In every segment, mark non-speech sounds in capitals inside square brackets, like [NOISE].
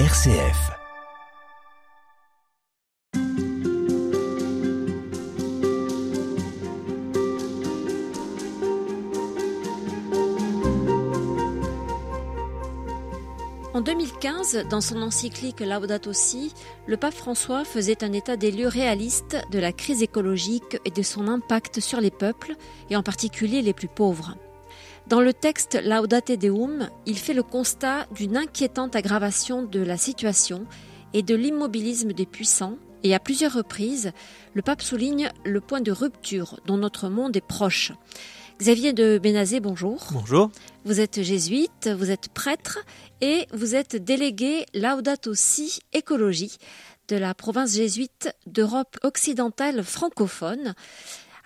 RCF. En 2015, dans son encyclique Laudato Si, le pape François faisait un état des lieux réaliste de la crise écologique et de son impact sur les peuples, et en particulier les plus pauvres. Dans le texte Laudate Deum, il fait le constat d'une inquiétante aggravation de la situation et de l'immobilisme des puissants, et à plusieurs reprises, le pape souligne le point de rupture dont notre monde est proche. Xavier de Bénazé, bonjour. Bonjour. Vous êtes jésuite, vous êtes prêtre et vous êtes délégué Laudato Si Écologie de la province jésuite d'Europe occidentale francophone.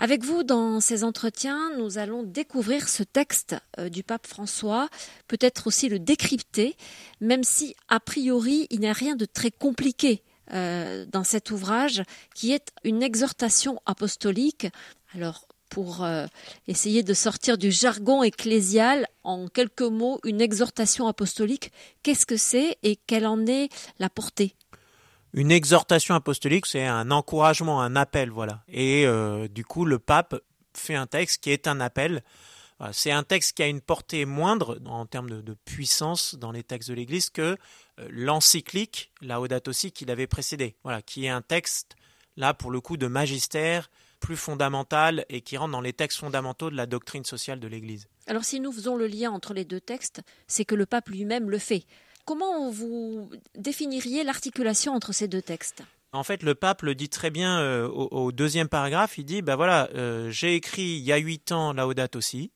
Avec vous, dans ces entretiens, nous allons découvrir ce texte euh, du pape François, peut-être aussi le décrypter, même si, a priori, il n'y a rien de très compliqué euh, dans cet ouvrage, qui est une exhortation apostolique. Alors, pour euh, essayer de sortir du jargon ecclésial, en quelques mots, une exhortation apostolique, qu'est-ce que c'est et quelle en est la portée? Une exhortation apostolique, c'est un encouragement, un appel, voilà. Et euh, du coup, le pape fait un texte qui est un appel. C'est un texte qui a une portée moindre en termes de, puissance dans les textes de l'Église que euh, l'encyclique Laudato Si qu'il avait précédé. Voilà, qui est un texte là pour le coup de magistère plus fondamentale et qui rentre dans les textes fondamentaux de la doctrine sociale de l'Église. Alors si nous faisons le lien entre les deux textes, c'est que le pape lui-même le fait. Comment vous définiriez l'articulation entre ces deux textes? En fait, le pape le dit très bien euh, au, deuxième paragraphe. Il dit, ben voilà, euh, j'ai écrit il y a huit ans Laudato aussi,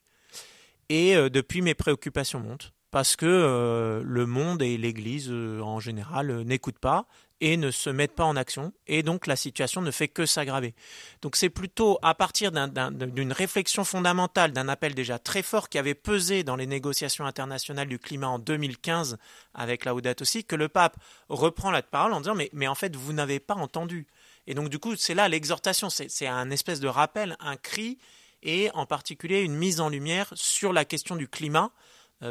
et euh, depuis mes préoccupations montent parce que le monde et l'Église en général n'écoutent pas et ne se mettent pas en action, et donc la situation ne fait que s'aggraver. Donc c'est plutôt à partir d'une réflexion fondamentale, d'un appel déjà très fort qui avait pesé dans les négociations internationales du climat en 2015 avec la Laudato aussi, que le pape reprend la parole en disant mais, mais en fait vous n'avez pas entendu. Et donc du coup c'est là l'exhortation, c'est un espèce de rappel, un cri, et en particulier une mise en lumière sur la question du climat,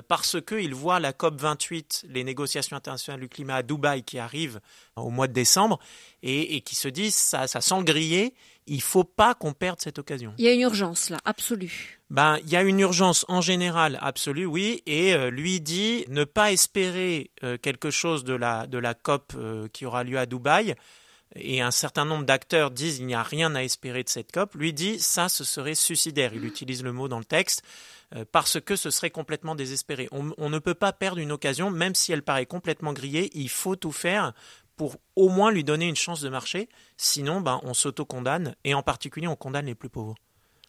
parce qu'il voit la COP 28, les négociations internationales du climat à Dubaï qui arrivent au mois de décembre, et, et qui se disent ça, ça sent griller, il faut pas qu'on perde cette occasion. Il y a une urgence là, absolue. Ben, il y a une urgence en général absolue, oui, et euh, lui dit ne pas espérer euh, quelque chose de la, de la COP euh, qui aura lieu à Dubaï, et un certain nombre d'acteurs disent il n'y a rien à espérer de cette COP, lui dit ça ce serait suicidaire, il utilise le mot dans le texte, euh, parce que ce serait complètement désespéré. On, ne peut pas perdre une occasion, même si elle paraît complètement grillée, il faut tout faire pour au moins lui donner une chance de marcher, sinon ben, on s'auto-condamne, et en particulier on condamne les plus pauvres.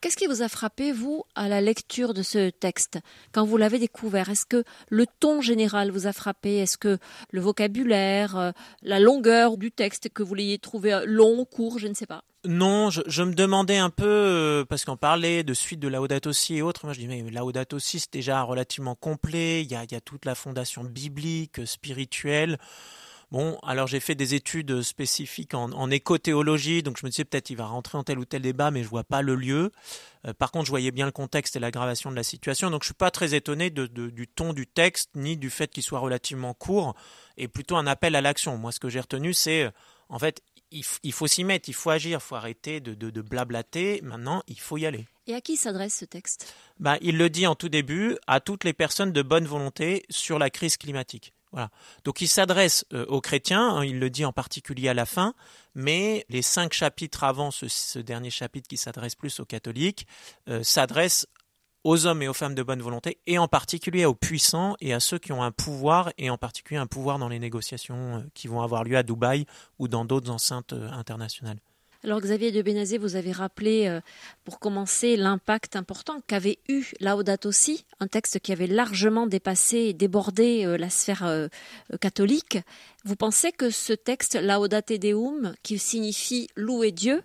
Qu'est-ce qui vous a frappé, vous, à la lecture de ce texte, quand vous l'avez découvert Est-ce que le ton général vous a frappé? Est-ce que le vocabulaire, euh, la longueur du texte, que vous l'ayez trouvé long, court, je ne sais pas? Non, je, me demandais un peu, euh, parce qu'on parlait de suite de Laudato Si et autres, moi je dis, mais Laudato Si c'est déjà relativement complet, il y a, il toute la fondation biblique, spirituelle. Bon, alors j'ai fait des études spécifiques en, écothéologie, donc je me disais peut-être il va rentrer en tel ou tel débat, mais je vois pas le lieu. Euh, par contre, je voyais bien le contexte et l'aggravation de la situation, donc je suis pas très étonné du ton du texte ni du fait qu'il soit relativement court, et plutôt un appel à l'action. Moi, ce que j'ai retenu, c'est en fait il, il faut s'y mettre, il faut agir, il faut arrêter de, de, de, blablater. Maintenant, il faut y aller. Et à qui s'adresse ce texte? Ben, Il le dit en tout début à toutes les personnes de bonne volonté sur la crise climatique. Voilà. Donc il s'adresse euh, aux chrétiens, hein, il le dit en particulier à la fin, mais les cinq chapitres avant ce, ce dernier chapitre qui s'adresse plus aux catholiques euh, s'adresse aux hommes et aux femmes de bonne volonté, et en particulier aux puissants et à ceux qui ont un pouvoir, et en particulier un pouvoir dans les négociations euh, qui vont avoir lieu à Dubaï ou dans d'autres enceintes euh, internationales. Alors Xavier de Bénazé, vous avez rappelé euh, pour commencer l'impact important qu'avait eu Laudato Si, un texte qui avait largement dépassé et débordé la sphère catholique. Vous pensez que ce texte Laudate Deum, qui signifie louer Dieu,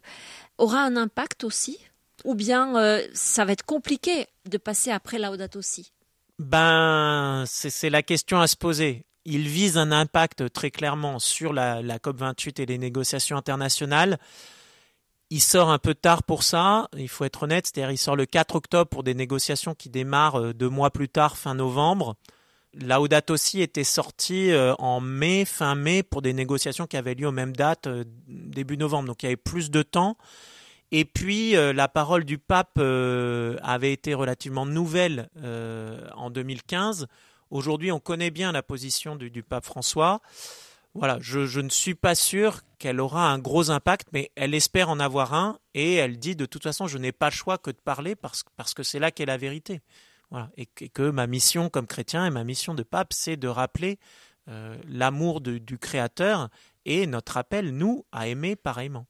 aura un impact aussi Ou bien euh, ça va être compliqué de passer après Laudato Si? Ben, c'est la question à se poser il vise un impact très clairement sur la, la COP28 et les négociations internationales. Il sort un peu tard pour ça, il faut être honnête, c'est-à-dire il sort le 4 octobre pour des négociations qui démarrent deux mois plus tard, fin novembre. Laudato aussi était sorti en mai, fin mai, pour des négociations qui avaient lieu aux mêmes dates, début novembre. Donc il y avait plus de temps. Et puis la parole du pape avait été relativement nouvelle en 2015. Aujourd'hui, on connaît bien la position du pape François voilà, je, ne suis pas sûr qu'elle aura un gros impact, mais elle espère en avoir un et elle dit de toute façon, je n'ai pas le choix que de parler parce, que c'est là qu'est la vérité. Voilà, et, que ma mission comme chrétien et ma mission de pape, c'est de rappeler euh, l'amour du Créateur et notre appel, nous, à aimer pareillement.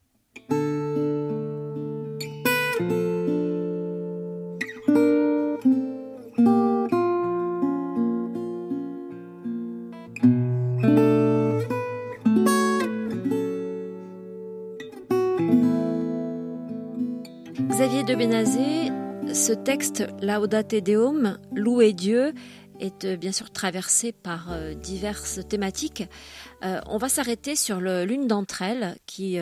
Texte Laudate Deum, louer Dieu, est euh, bien sûr traversé par euh, diverses thématiques. Euh, on va s'arrêter sur l'une d'entre elles qui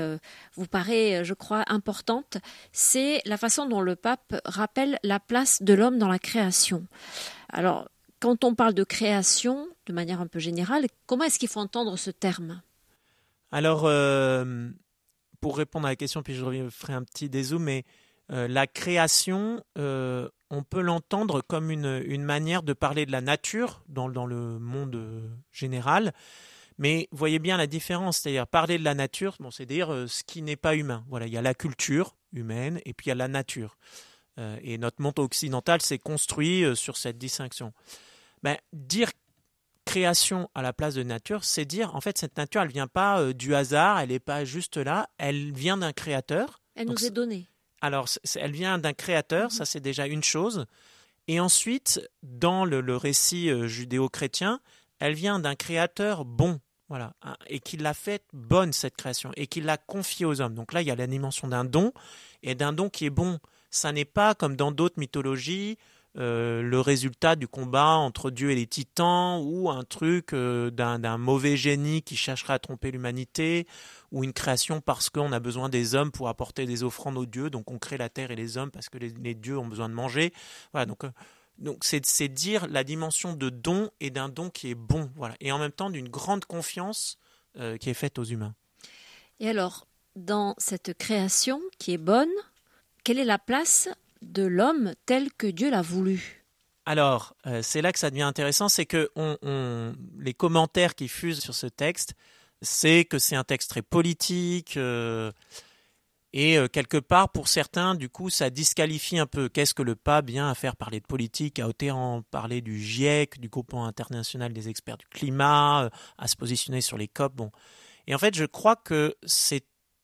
vous paraît, je crois, importante. C'est la façon dont le pape rappelle la place de l'homme dans la création. Alors, quand on parle de création, de manière un peu générale, comment est-ce qu'il faut entendre ce terme? Alors, pour répondre à la question, puis je ferai un petit dézoom, mais euh, la création, euh, on peut l'entendre comme une, manière de parler de la nature dans, le monde euh, général. Mais voyez bien la différence, c'est-à-dire parler de la nature, bon, c'est dire ce qui n'est pas humain. Voilà, il y a la culture humaine et puis il y a la nature. et notre monde occidental s'est construit sur cette distinction. Ben, dire création à la place de nature, c'est dire en fait cette nature, elle vient pas du hasard, elle n'est pas juste là, elle vient d'un créateur. Elle nous est donnée. Alors, elle vient d'un créateur, ça c'est déjà une chose. Et ensuite, dans le, récit euh, judéo-chrétien, elle vient d'un créateur bon, voilà, et qui l'a fait bonne cette création, et qui l'a confiée aux hommes. Donc là, il y a la dimension d'un don, et d'un don qui est bon. Ça n'est pas comme dans d'autres mythologies euh, le résultat du combat entre Dieu et les titans, ou un truc euh, d'un mauvais génie qui chercherait à tromper l'humanité, ou une création parce qu'on a besoin des hommes pour apporter des offrandes aux dieux, donc on crée la terre et les hommes parce que les, dieux ont besoin de manger. Voilà, donc euh, c'est dire la dimension de don et d'un don qui est bon, voilà, et en même temps d'une grande confiance qui est faite aux humains. Et alors, dans cette création qui est bonne, quelle est la place de l'homme tel que Dieu l'a voulu. Alors, euh, c'est là que ça devient intéressant, c'est que les commentaires qui fusent sur ce texte, c'est que c'est un texte très politique, euh, et euh, quelque part, pour certains, du coup, ça disqualifie un peu. Qu'est-ce que le pape vient à faire? Parler de politique, à autant parler du GIEC, du groupement international des experts du climat, à se positionner sur les COP. Bon. Et en fait, je crois que c'est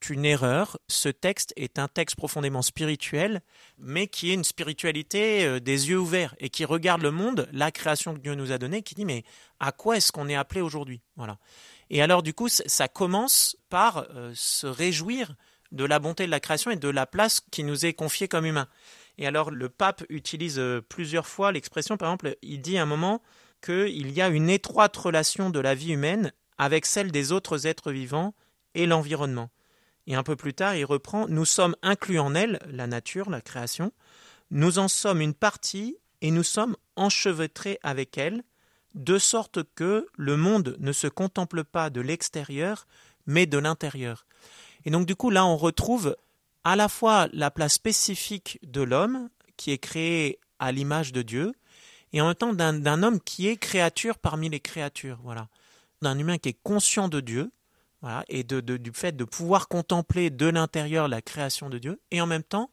une erreur. Ce texte est un texte profondément spirituel, mais qui est une spiritualité euh, des yeux ouverts et qui regarde le monde, la création que Dieu nous a donnée, qui dit mais à quoi est-ce qu'on est appelé aujourd'hui? Voilà. Et alors du coup, ça commence par euh, se réjouir de la bonté de la création et de la place qui nous est confiée comme humains. Et alors le pape utilise euh, plusieurs fois l'expression, par exemple, il dit à un moment qu'il y a une étroite relation de la vie humaine avec celle des autres êtres vivants et l'environnement. Et un peu plus tard, il reprend Nous sommes inclus en elle, la nature, la création, nous en sommes une partie et nous sommes enchevêtrés avec elle, de sorte que le monde ne se contemple pas de l'extérieur, mais de l'intérieur. Et donc du coup, là, on retrouve à la fois la place spécifique de l'homme, qui est créé à l'image de Dieu, et en même temps d'un homme qui est créature parmi les créatures, voilà, d'un humain qui est conscient de Dieu, et de, du fait de pouvoir contempler de l'intérieur la création de Dieu, et en même temps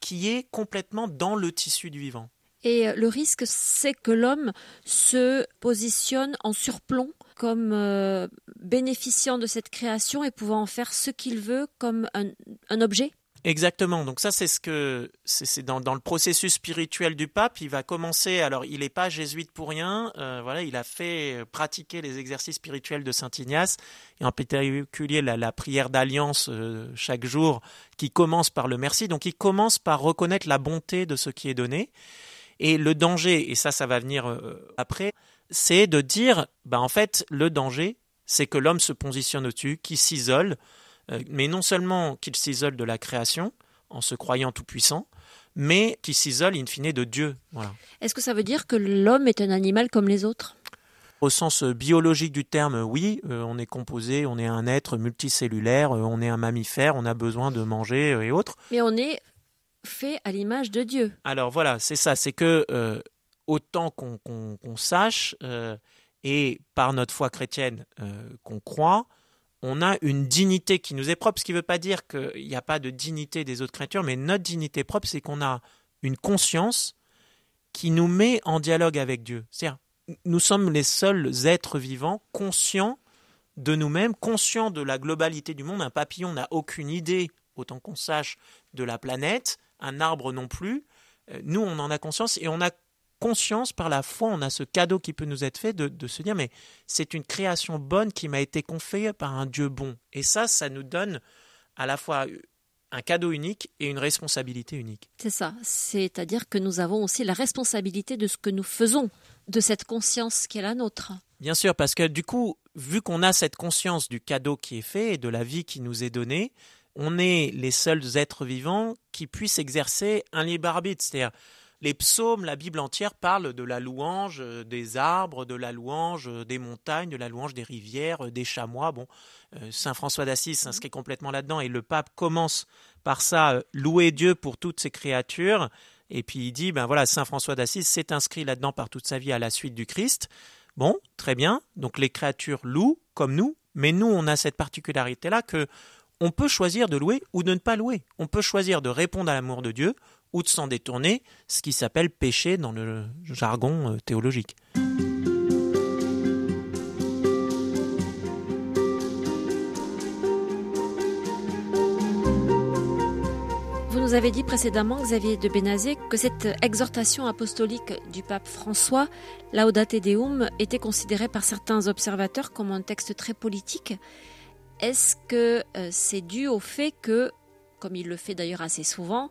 qui est complètement dans le tissu du vivant. Et euh, le risque, c'est que l'homme se positionne en surplomb comme euh, bénéficiant de cette création et pouvant en faire ce qu'il veut comme un objet Exactement. Donc ça, c'est ce que c'est dans, le processus spirituel du pape. Il va commencer. Alors, il n'est pas jésuite pour rien. Euh, voilà, il a fait euh, pratiquer les exercices spirituels de saint Ignace et en particulier la, prière d'alliance euh, chaque jour, qui commence par le merci. Donc, il commence par reconnaître la bonté de ce qui est donné et le danger. Et ça, ça va venir après. C'est de dire, bah en fait, le danger, c'est que l'homme se positionne au-dessus, qui s'isole. Euh, mais non seulement qu'il s'isole de la création en se croyant tout-puissant, mais qui s'isole in fine de Dieu. Est-ce que ça veut dire que l'homme est un animal comme les autres? Au sens biologique du terme, oui, on est composé, on est un être multicellulaire, on est un mammifère, on a besoin de manger et autres. Mais on est fait à l'image de Dieu. Alors voilà, c'est ça, c'est que autant qu'on sache, et par notre foi chrétienne qu'on croit, on a une dignité qui nous est propre, ce qui ne veut pas dire qu'il n'y a pas de dignité des autres créatures, mais notre dignité propre, c'est qu'on a une conscience qui nous met en dialogue avec Dieu. C'est-à-dire, nous sommes les seuls êtres vivants conscients de nous-mêmes, conscients de la globalité du monde. Un papillon n'a aucune idée, autant qu'on sache, de la planète, un arbre non plus. Euh, nous, on en a conscience et on a conscience, par la foi, on a ce cadeau qui peut nous être fait de, se dire, mais c'est une création bonne qui m'a été confiée par un Dieu bon. Et ça, ça nous donne à la fois un cadeau unique et une responsabilité unique. C'est ça, c'est-à-dire que nous avons aussi la responsabilité de ce que nous faisons, de cette conscience qui est la nôtre. Bien sûr, parce que du coup, vu qu'on a cette conscience du cadeau qui est fait et de la vie qui nous est donnée, on est les seuls êtres vivants qui puissent exercer un libre arbitre. C'est-à-dire, les psaumes, la Bible entière parle de la louange euh, des arbres, de la louange euh, des montagnes, de la louange des rivières, euh, des chamois. Bon, Saint François d'Assise s'inscrit complètement là-dedans et le pape commence par ça, louer Dieu pour toutes ses créatures. Et puis il dit, ben voilà, Saint François d'Assise s'est inscrit là-dedans par toute sa vie à la suite du Christ. Bon, très bien. Donc les créatures louent comme nous, mais nous on a cette particularité-là que on peut choisir de louer ou de ne pas louer. On peut choisir de répondre à l'amour de Dieu ou de s'en détourner, ce qui s'appelle péché dans le jargon euh, théologique. Vous nous avez dit précédemment, Xavier de Bénazé, que cette exhortation apostolique du pape François, Laudate Deum, était considérée par certains observateurs comme un texte très politique. Est-ce que euh, c'est dû au fait que, comme il le fait d'ailleurs assez souvent,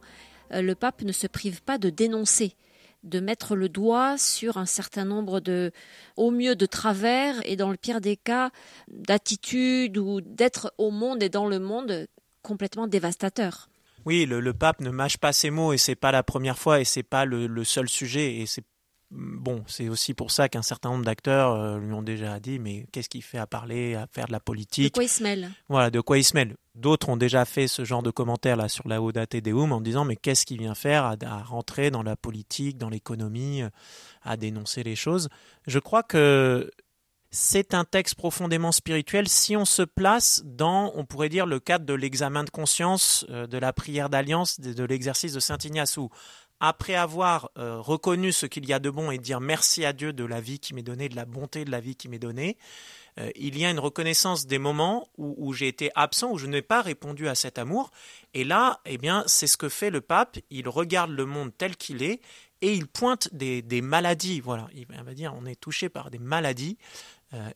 le pape ne se prive pas de dénoncer de mettre le doigt sur un certain nombre de, au mieux de travers et dans le pire des cas, d'attitudes ou d'être au monde et dans le monde complètement dévastateur. Oui, le, pape ne mâche pas ses mots et c'est pas la première fois et c'est pas le, le, seul sujet et c'est bon, c'est aussi pour ça qu'un certain nombre d'acteurs euh, lui ont déjà dit mais qu'est-ce qu'il fait à parler, à faire de la politique? De quoi il se mêle? Voilà, de quoi il se mêle. D'autres ont déjà fait ce genre de commentaires là sur la Audate Deum en disant mais qu'est-ce qu'il vient faire à, à, rentrer dans la politique, dans l'économie, à dénoncer les choses? Je crois que c'est un texte profondément spirituel si on se place dans, on pourrait dire, le cadre de l'examen de conscience, euh, de la prière d'alliance, de, l'exercice de Saint Ignace, où après avoir euh, reconnu ce qu'il y a de bon et dire merci à Dieu de la vie qui m'est donnée, de la bonté de la vie qui m'est donnée, euh, il y a une reconnaissance des moments où, j'ai été absent, où je n'ai pas répondu à cet amour. Et là, eh bien, c'est ce que fait le pape. Il regarde le monde tel qu'il est et il pointe des, des maladies. Voilà, il va dire on est touché par des maladies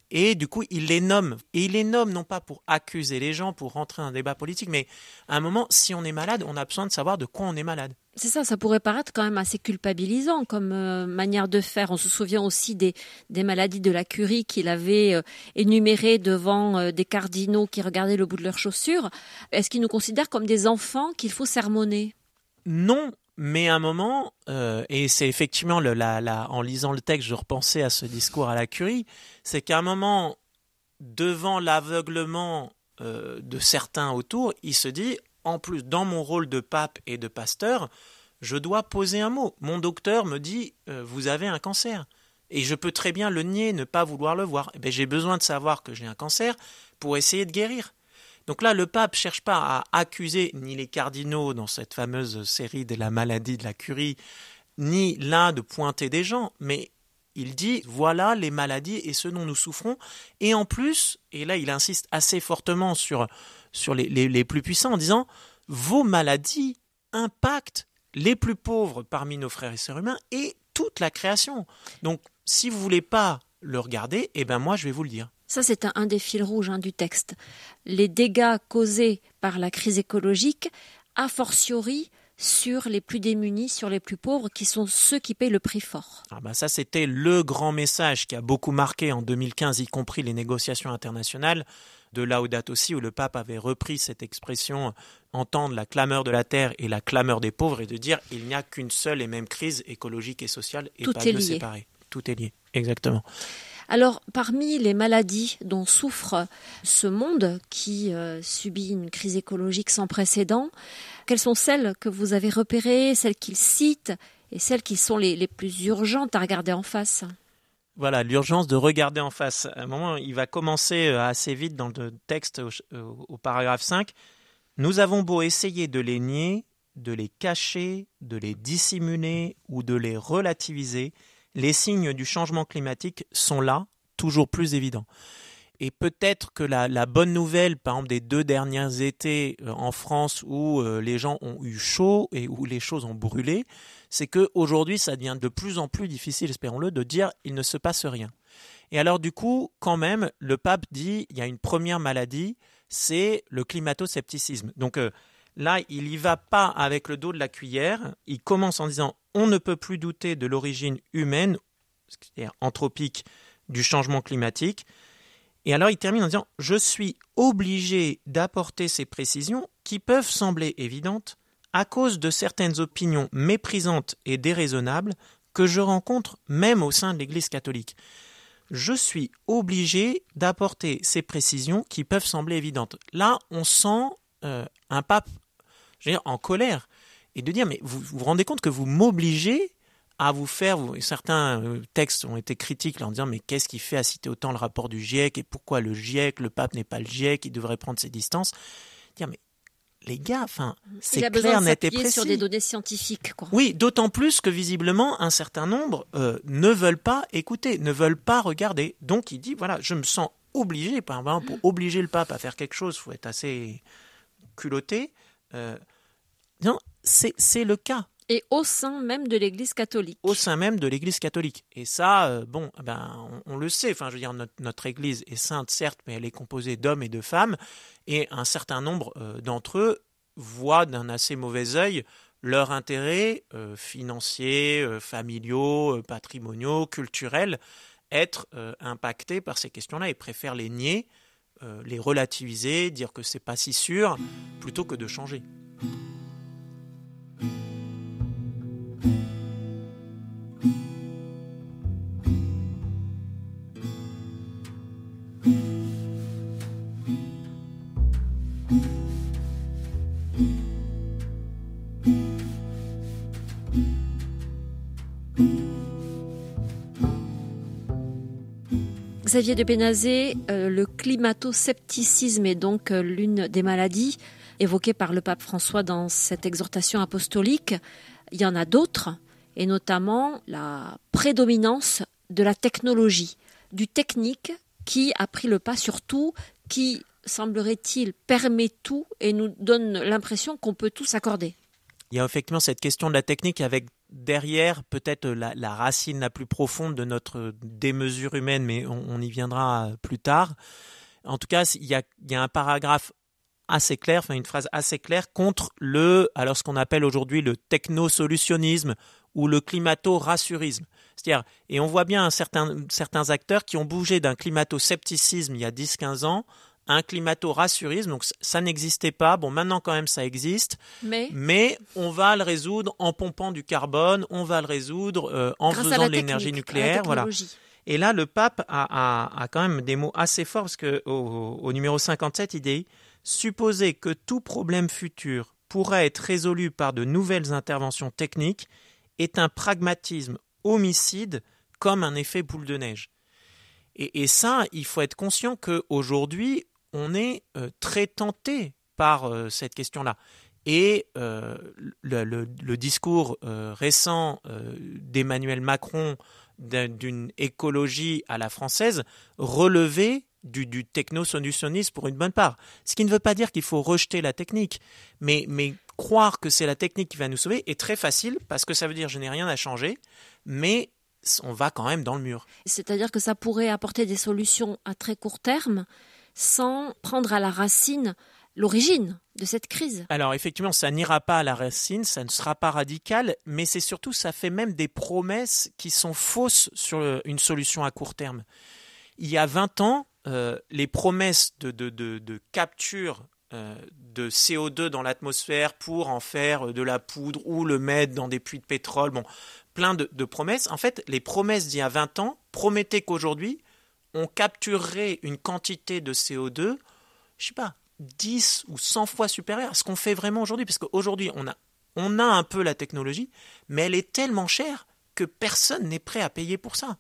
et du coup, il les nomme. Et il les nomme non pas pour accuser les gens, pour rentrer dans un débat politique, mais à un moment, si on est malade, on a besoin de savoir de quoi on est malade. C'est ça, ça pourrait paraître quand même assez culpabilisant comme euh, manière de faire. On se souvient aussi des, des maladies de la curie qu'il avait euh, énumérées devant des cardinaux qui regardaient le bout de leurs chaussures. Est-ce qu'il nous considère comme des enfants qu'il faut sermonner? Non, mais à un moment, euh, et c'est effectivement le, la, en lisant le texte, je repensais à ce discours à la Curie, c'est qu'à un moment, devant l'aveuglement euh, de certains autour, il se dit, en plus, dans mon rôle de pape et de pasteur, je dois poser un mot. Mon docteur me dit, euh, vous avez un cancer. Et je peux très bien le nier, ne pas vouloir le voir. Eh j'ai besoin de savoir que j'ai un cancer pour essayer de guérir. Donc là, le pape cherche pas à accuser ni les cardinaux dans cette fameuse série de la maladie de la curie, ni l'un de pointer des gens, mais il dit voilà les maladies et ce dont nous souffrons. Et en plus, et là il insiste assez fortement sur, les, plus puissants en disant vos maladies impactent les plus pauvres parmi nos frères et sœurs humains et toute la création. Donc si vous voulez pas le regarder, eh ben moi je vais vous le dire. Ça, c'est un, des fils rouges hein, du texte. Les dégâts causés par la crise écologique, a fortiori sur les plus démunis, sur les plus pauvres, qui sont ceux qui payent le prix fort. Ah bah ça, c'était le grand message qui a beaucoup marqué en 2015, y compris les négociations internationales de Laudato aussi, où le pape avait repris cette expression entendre la clameur de la terre et la clameur des pauvres et de dire il n'y a qu'une seule et même crise écologique et sociale et Tout pas est deux lié. séparées. Tout est lié, exactement. Alors, parmi les maladies dont souffre ce monde qui euh, subit une crise écologique sans précédent, quelles sont celles que vous avez repérées, celles qu'il cite et celles qui sont les, plus urgentes à regarder en face? Voilà, l'urgence de regarder en face. À un moment, il va commencer euh, assez vite dans le texte au, paragraphe 5. Nous avons beau essayer de les nier, de les cacher, de les dissimuler ou de les relativiser, les signes du changement climatique sont là, toujours plus évidents. Et peut-être que la, bonne nouvelle, par exemple, des deux derniers étés euh, en France où euh, les gens ont eu chaud et où les choses ont brûlé, c'est qu'aujourd'hui, ça devient de plus en plus difficile, espérons-le, de dire il ne se passe rien. Et alors, du coup, quand même, le pape dit il y a une première maladie, c'est le climato-scepticisme. Donc, euh, Là, il y va pas avec le dos de la cuillère. Il commence en disant on ne peut plus douter de l'origine humaine, c'est-à-dire anthropique, du changement climatique. Et alors il termine en disant je suis obligé d'apporter ces précisions qui peuvent sembler évidentes à cause de certaines opinions méprisantes et déraisonnables que je rencontre même au sein de l'Église catholique. Je suis obligé d'apporter ces précisions qui peuvent sembler évidentes. Là, on sent euh, un pape en colère, et de dire, mais vous vous, rendez compte que vous m'obligez à vous faire, certains euh, textes ont été critiques en disant, mais qu'est-ce qui fait à citer autant le rapport du GIEC, et pourquoi le GIEC, le pape n'est pas le GIEC, il devrait prendre ses distances? Dire, mais les gars, enfin, c'est clair, net et précis. sur des données scientifiques. Oui, d'autant plus que visiblement un certain nombre euh, ne veulent pas écouter, ne veulent pas regarder. Donc il dit voilà, je me sens obligé, par exemple, pour obliger le pape à faire quelque chose, il faut être assez culotté. Euh, non, c'est le cas. Et au sein même de l'Église catholique. Au sein même de l'Église catholique. Et ça, euh, bon, ben, on, le sait. Enfin, je veux dire, notre, Église est sainte, certes, mais elle est composée d'hommes et de femmes. Et un certain nombre euh, d'entre eux voient d'un assez mauvais œil leurs intérêts euh, financiers, familiaux, patrimoniaux, culturels être impactés par ces questions-là et préfèrent les nier, les relativiser, dire que c'est pas si sûr, plutôt que de changer. Xavier de Bénazé, euh, le climato-scepticisme est donc euh, l'une des maladies évoquées par le pape François dans cette exhortation apostolique. Il y en a d'autres, et notamment la prédominance de la technologie, du technique qui a pris le pas sur tout, qui, semblerait-il, permet tout et nous donne l'impression qu'on peut tout s'accorder. Il y a effectivement cette question de la technique avec derrière peut-être la, racine la plus profonde de notre démesure humaine, mais on, y viendra plus tard. En tout cas, il y a, un paragraphe assez clair, enfin une phrase assez claire contre le, alors ce qu'on appelle aujourd'hui le technosolutionnisme ou le climato-rassurisme. C'est-à-dire, et on voit bien certains, certains acteurs qui ont bougé d'un climato-scepticisme il y a 10-15 ans un climato-rassurisme. Donc ça n'existait pas. Bon, maintenant quand même ça existe. Mais, mais on va le résoudre en pompant du carbone, on va le résoudre euh, en faisant de l'énergie nucléaire. Voilà. Et là, le pape a, a, quand même des mots assez forts parce que au, numéro 57, il dit supposer que tout problème futur pourrait être résolu par de nouvelles interventions techniques est un pragmatisme homicide comme un effet boule de neige. Et, et ça, il faut être conscient qu'aujourd'hui, on est euh, très tenté par euh, cette question-là. Et euh, le, discours récent d'Emmanuel Macron d'une écologie à la française relevait du, du technosolutionnisme pour une bonne part. Ce qui ne veut pas dire qu'il faut rejeter la technique, mais, mais croire que c'est la technique qui va nous sauver est très facile parce que ça veut dire je n'ai rien à changer, mais on va quand même dans le mur. C'est-à-dire que ça pourrait apporter des solutions à très court terme, sans prendre à la racine l'origine de cette crise. Alors effectivement, ça n'ira pas à la racine, ça ne sera pas radical, mais c'est surtout, ça fait même des promesses qui sont fausses sur une solution à court terme. Il y a 20 ans, euh, les promesses de, capture euh, de CO2 dans l'atmosphère pour en faire de la poudre ou le mettre dans des puits de pétrole, bon, plein de promesses. En fait, les promesses d'il y a 20 ans promettaient qu'aujourd'hui, on capturerait une quantité de CO2, je sais pas, 10 ou 100 fois supérieure à ce qu'on fait vraiment aujourd'hui. Parce qu'aujourd'hui, on a, un peu la technologie, mais elle est tellement chère que personne n'est prêt à payer pour ça.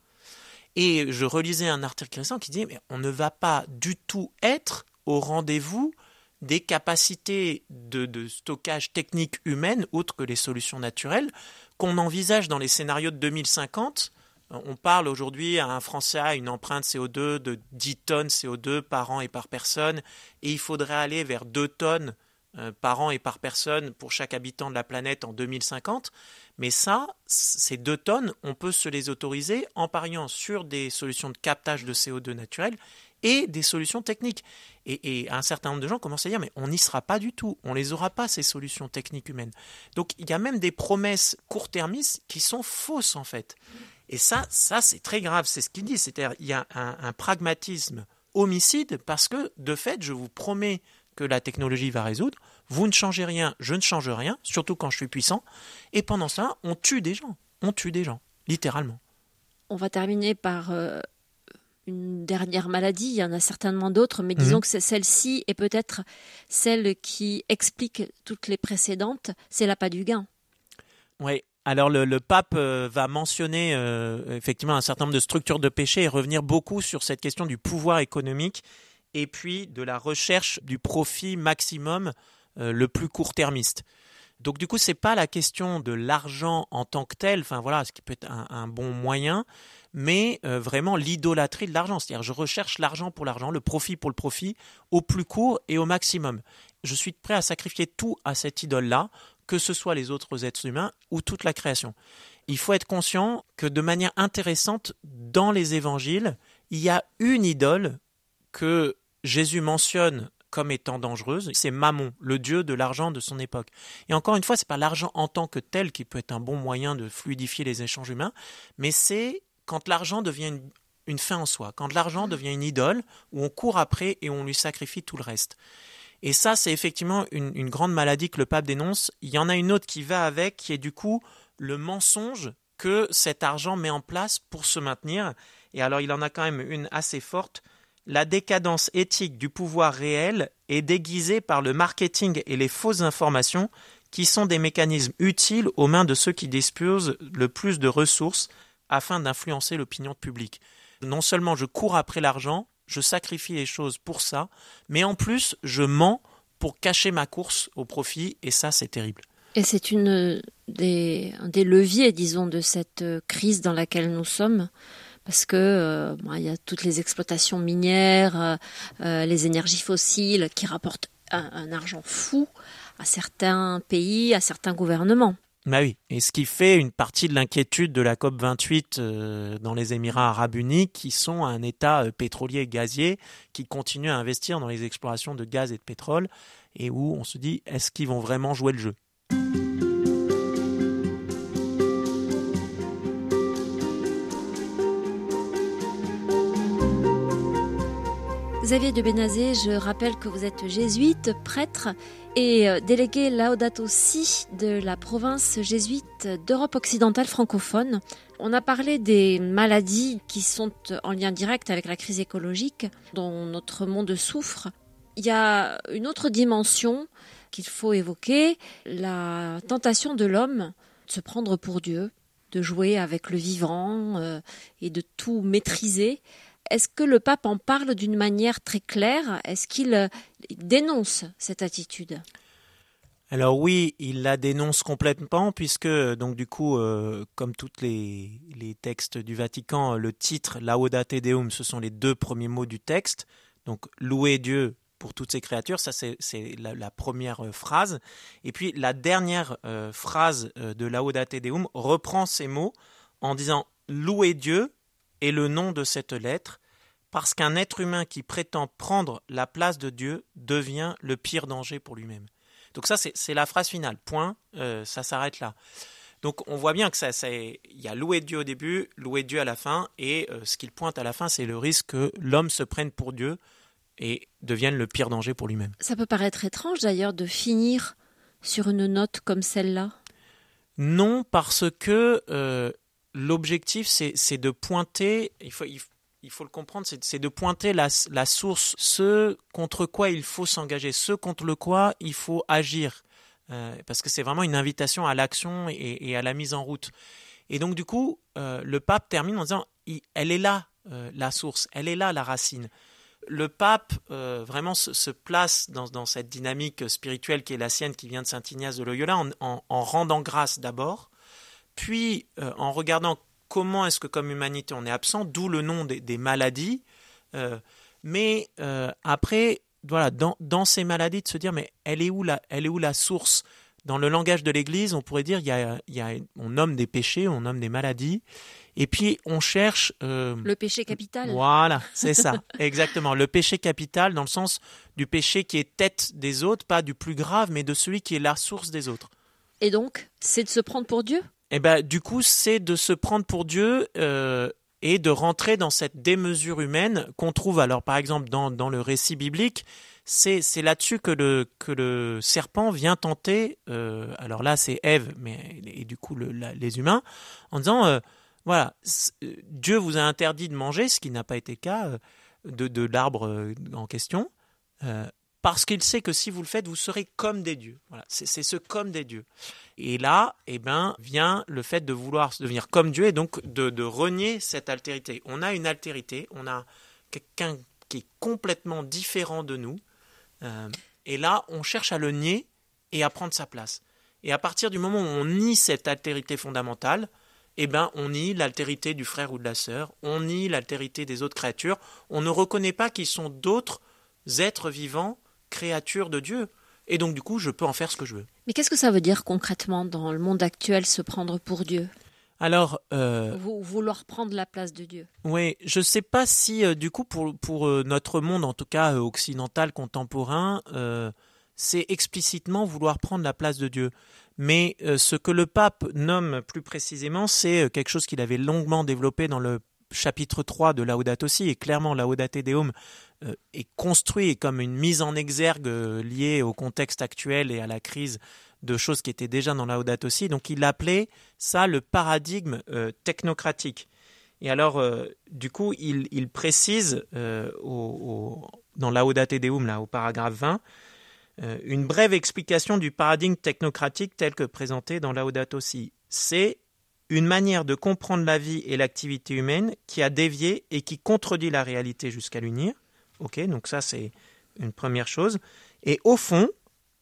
Et je relisais un article récent qui disait, mais on ne va pas du tout être au rendez-vous des capacités de, de, stockage technique humaine, autres que les solutions naturelles, qu'on envisage dans les scénarios de 2050 on parle aujourd'hui à un Français à une empreinte CO2 de 10 tonnes CO2 par an et par personne, et il faudrait aller vers 2 tonnes euh, par an et par personne pour chaque habitant de la planète en 2050. Mais ça, ces 2 tonnes, on peut se les autoriser en pariant sur des solutions de captage de CO2 naturel et des solutions techniques. Et, un certain nombre de gens commencent à dire, mais on n'y sera pas du tout, on les aura pas, ces solutions techniques humaines. Donc il y a même des promesses court-termistes qui sont fausses en fait. Et ça, ça c'est très grave, c'est ce qu'il dit. C'est-à-dire il y a un, pragmatisme homicide parce que, de fait, je vous promets que la technologie va résoudre, vous ne changez rien, je ne change rien, surtout quand je suis puissant, et pendant ça, on tue des gens, on tue des gens, littéralement. On va terminer par euh, une dernière maladie, il y en a certainement d'autres, mais disons mhm. que celle-ci est peut-être celle qui explique toutes les précédentes, c'est l'appât du gain. Oui, alors le, pape euh, va mentionner euh, effectivement un certain nombre de structures de péché et revenir beaucoup sur cette question du pouvoir économique et puis de la recherche du profit maximum euh, le plus court-termiste. Donc du coup, c'est pas la question de l'argent en tant que tel, enfin voilà, ce qui peut être un, bon moyen, mais vraiment l'idolâtrie de l'argent. C'est-à-dire, je recherche l'argent pour l'argent, le profit pour le profit, au plus court et au maximum. Je suis prêt à sacrifier tout à cette idole-là que ce soit les autres êtres humains ou toute la création. Il faut être conscient que de manière intéressante, dans les évangiles, il y a une idole que Jésus mentionne comme étant dangereuse, c'est Mammon, le dieu de l'argent de son époque. Et encore une fois, c'est pas l'argent en tant que tel qui peut être un bon moyen de fluidifier les échanges humains, mais c'est quand l'argent devient une, une fin en soi, quand l'argent devient une idole où on court après et on lui sacrifie tout le reste. Et ça, c'est effectivement une, grande maladie que le pape dénonce. Il y en a une autre qui va avec, qui est du coup le mensonge que cet argent met en place pour se maintenir. Et alors, il en a quand même une assez forte. La décadence éthique du pouvoir réel est déguisée par le marketing et les fausses informations qui sont des mécanismes utiles aux mains de ceux qui disposent le plus de ressources afin d'influencer l'opinion publique. Non seulement je cours après l'argent, je sacrifie les choses pour ça, mais en plus, je mens pour cacher ma course au profit, et ça, c'est terrible. Et c'est une des, un des leviers, disons, de cette crise dans laquelle nous sommes, parce que euh, il y a toutes les exploitations minières, euh, euh, les énergies fossiles qui rapportent un argent fou à certains pays, à certains gouvernements. Bah oui, et ce qui fait une partie de l'inquiétude de la COP 28 euh, dans les Émirats arabes unis, qui sont un État euh, pétrolier et gazier, qui continue à investir dans les explorations de gaz et de pétrole, et où on se dit, est-ce qu'ils vont vraiment jouer le jeu? Xavier de Bénazé, je rappelle que vous êtes jésuite, prêtre et euh, délégué Laudato Si de la province jésuite d'Europe occidentale francophone. On a parlé des maladies qui sont en lien direct avec la crise écologique dont notre monde souffre. Il y a une autre dimension qu'il faut évoquer, la tentation de l'homme de se prendre pour Dieu, de jouer avec le vivant euh, et de tout maîtriser est-ce que le pape en parle d'une manière très claire? Est-ce qu'il euh, dénonce cette attitude? Alors oui, il la dénonce complètement puisque donc du coup, euh, comme tous les, textes du Vatican, le titre Laudate Deum, ce sont les deux premiers mots du texte. Donc louer Dieu pour toutes ces créatures, ça c'est la, première euh, phrase. Et puis la dernière phrase de Laudate Deum reprend ces mots en disant louer Dieu est le nom de cette lettre, parce qu'un être humain qui prétend prendre la place de Dieu devient le pire danger pour lui-même. Donc ça, c'est la phrase finale. Point. Euh, ça s'arrête là. Donc on voit bien que ça, il y a louer Dieu au début, louer Dieu à la fin, et euh, ce qu'il pointe à la fin, c'est le risque que l'homme se prenne pour Dieu et devienne le pire danger pour lui-même. Ça peut paraître étrange d'ailleurs de finir sur une note comme celle-là? Non, parce que euh, l'objectif, c'est de pointer, il faut, le comprendre, c'est de pointer la, source, ce contre quoi il faut s'engager, ce contre le quoi il faut agir. Euh, parce que c'est vraiment une invitation à l'action et, à la mise en route. Et donc, du coup, euh, le pape termine en disant elle est là, euh, la source, elle est là, la racine. Le pape vraiment se, place dans, cette dynamique spirituelle qui est la sienne, qui vient de Saint Ignace de Loyola, en rendant grâce d'abord, puis en regardant comment est-ce que comme humanité on est absent, d'où le nom des, maladies. Euh, mais euh, après, voilà, dans, ces maladies, de se dire, mais elle est où la, elle est où la source? Dans le langage de l'Église, on pourrait dire, il y a, il y a, on nomme des péchés, on nomme des maladies, et puis on cherche... Euh, le péché capital. Voilà, c'est ça, [LAUGHS] exactement. Le péché capital dans le sens du péché qui est tête des autres, pas du plus grave, mais de celui qui est la source des autres. Et donc, c'est de se prendre pour Dieu? Eh ben, du coup, c'est de se prendre pour Dieu euh, et de rentrer dans cette démesure humaine qu'on trouve, alors par exemple, dans, dans le récit biblique. C'est, là-dessus que le, que le serpent vient tenter, euh, alors là c'est Ève, mais et du coup le, les humains, en disant, euh, voilà, Dieu vous a interdit de manger, ce qui n'a pas été le cas, de, de l'arbre en question, parce qu'il sait que si vous le faites, vous serez comme des dieux. Voilà, c'est ce comme des dieux. Et là, eh ben, vient le fait de vouloir devenir comme Dieu et donc de, renier cette altérité. On a une altérité, on a quelqu'un qui est complètement différent de nous. Euh, et là, on cherche à le nier et à prendre sa place. Et à partir du moment où on nie cette altérité fondamentale, eh ben, on nie l'altérité du frère ou de la sœur, on nie l'altérité des autres créatures, on ne reconnaît pas qu'ils sont d'autres êtres vivants créature de Dieu. Et donc, du coup, je peux en faire ce que je veux. Mais qu'est-ce que ça veut dire concrètement dans le monde actuel, se prendre pour Dieu? Alors, euh, vouloir prendre la place de Dieu. Oui, je ne sais pas si, euh, du coup, pour, pour euh, notre monde, en tout cas occidental, contemporain, c'est explicitement vouloir prendre la place de Dieu. Mais ce que le pape nomme plus précisément, c'est quelque chose qu'il avait longuement développé dans le chapitre 3 de Laudato Si, et clairement Laudate Deum est construit comme une mise en exergue euh, liée au contexte actuel et à la crise de choses qui étaient déjà dans Laudato Si. Donc il appelait ça le paradigme euh, technocratique. Et alors, du coup, il, précise au, dans Laudate Deum, là, au paragraphe 20, une brève explication du paradigme technocratique tel que présenté dans Laudato Si. C'est une manière de comprendre la vie et l'activité humaine qui a dévié et qui contredit la réalité jusqu'à l'unir. Ok, donc ça c'est une première chose. Et au fond,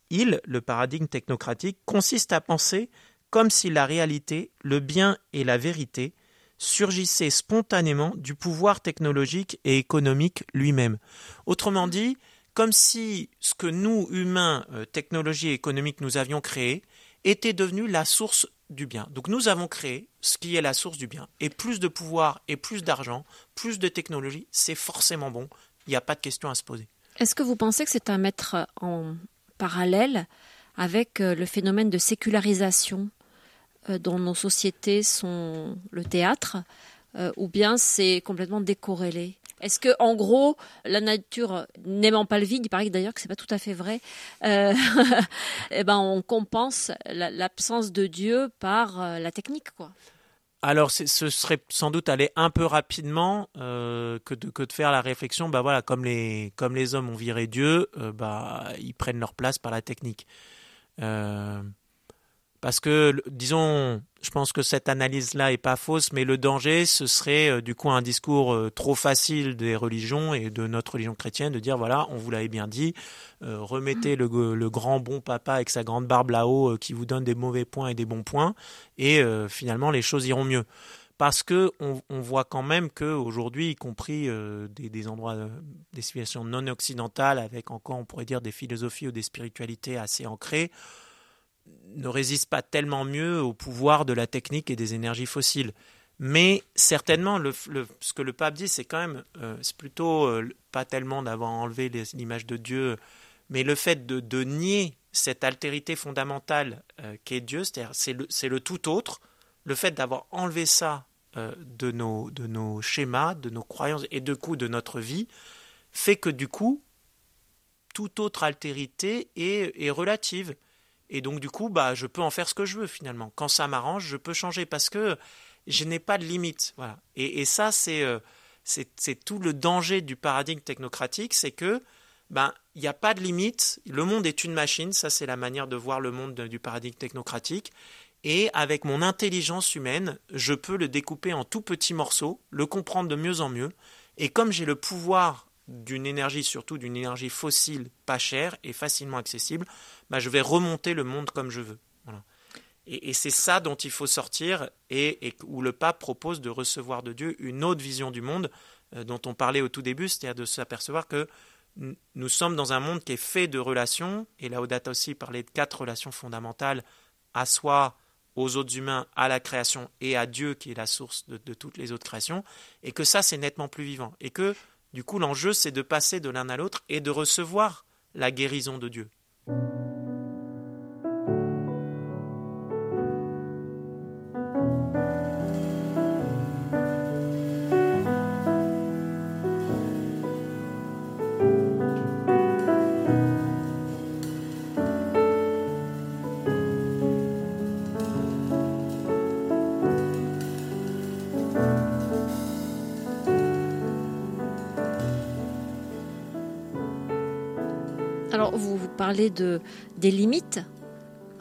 il, le paradigme technocratique, consiste à penser comme si la réalité, le bien et la vérité surgissaient spontanément du pouvoir technologique et économique lui-même. Autrement dit, comme si ce que nous, humains, euh, technologie et économique, nous avions créé, était devenu la source du bien. Donc nous avons créé ce qui est la source du bien. Et plus de pouvoir et plus d'argent, plus de technologie, c'est forcément bon. Il n'y a pas de question à se poser. Est-ce que vous pensez que c'est à mettre en parallèle avec euh, le phénomène de sécularisation euh, dont nos sociétés sont le théâtre, euh, ou bien c'est complètement décorrélé? Est-ce que, en gros, la nature n'aimant pas le vide, il paraît d'ailleurs que c'est pas tout à fait vrai, euh, [LAUGHS] eh ben on compense l'absence de Dieu par euh, la technique, quoi. Alors, ce serait sans doute aller un peu rapidement euh, que, de, que de faire la réflexion. Bah voilà, comme les comme les hommes ont viré Dieu, bah ils prennent leur place par la technique. Parce que, disons, je pense que cette analyse-là est pas fausse, mais le danger, ce serait euh, du coup un discours euh, trop facile des religions et de notre religion chrétienne de dire voilà, on vous l'avait bien dit, euh, remettez le, grand bon papa avec sa grande barbe là-haut qui vous donne des mauvais points et des bons points, et finalement les choses iront mieux. Parce que on, voit quand même qu'aujourd'hui, y compris des, endroits, des civilisations non occidentales, avec encore, on pourrait dire, des philosophies ou des spiritualités assez ancrées, ne résiste pas tellement mieux au pouvoir de la technique et des énergies fossiles. Mais certainement, ce que le pape dit, c'est quand même, euh, c'est plutôt euh, pas tellement d'avoir enlevé l'image de Dieu, mais le fait de, nier cette altérité fondamentale euh, qu'est Dieu, c'est-à-dire c'est le, tout autre, le fait d'avoir enlevé ça de, nos, de nos schémas, de nos croyances et de coup de notre vie, fait que du coup, toute autre altérité est relative. Et donc du coup, bah, je peux en faire ce que je veux finalement. Quand ça m'arrange, je peux changer parce que je n'ai pas de limite. Voilà. Et, ça, c'est, euh, tout le danger du paradigme technocratique, c'est que ben il n'y a pas de limite. Le monde est une machine, ça c'est la manière de voir le monde du paradigme technocratique. Et avec mon intelligence humaine, je peux le découper en tout petits morceaux, le comprendre de mieux en mieux. Et comme j'ai le pouvoir d'une énergie, surtout d'une énergie fossile pas chère et facilement accessible, ben, je vais remonter le monde comme je veux. Et, c'est ça dont il faut sortir et, où le pape propose de recevoir de Dieu une autre vision du monde euh, dont on parlait au tout début, c'est-à-dire de s'apercevoir que nous sommes dans un monde qui est fait de relations, et Laodata aussi parlait de quatre relations fondamentales à soi, aux autres humains, à la création et à Dieu qui est la source de, de toutes les autres créations, et que ça c'est nettement plus vivant, et que du coup l'enjeu c'est de passer de l'un à l'autre et de recevoir la guérison de Dieu. Parler de, des limites.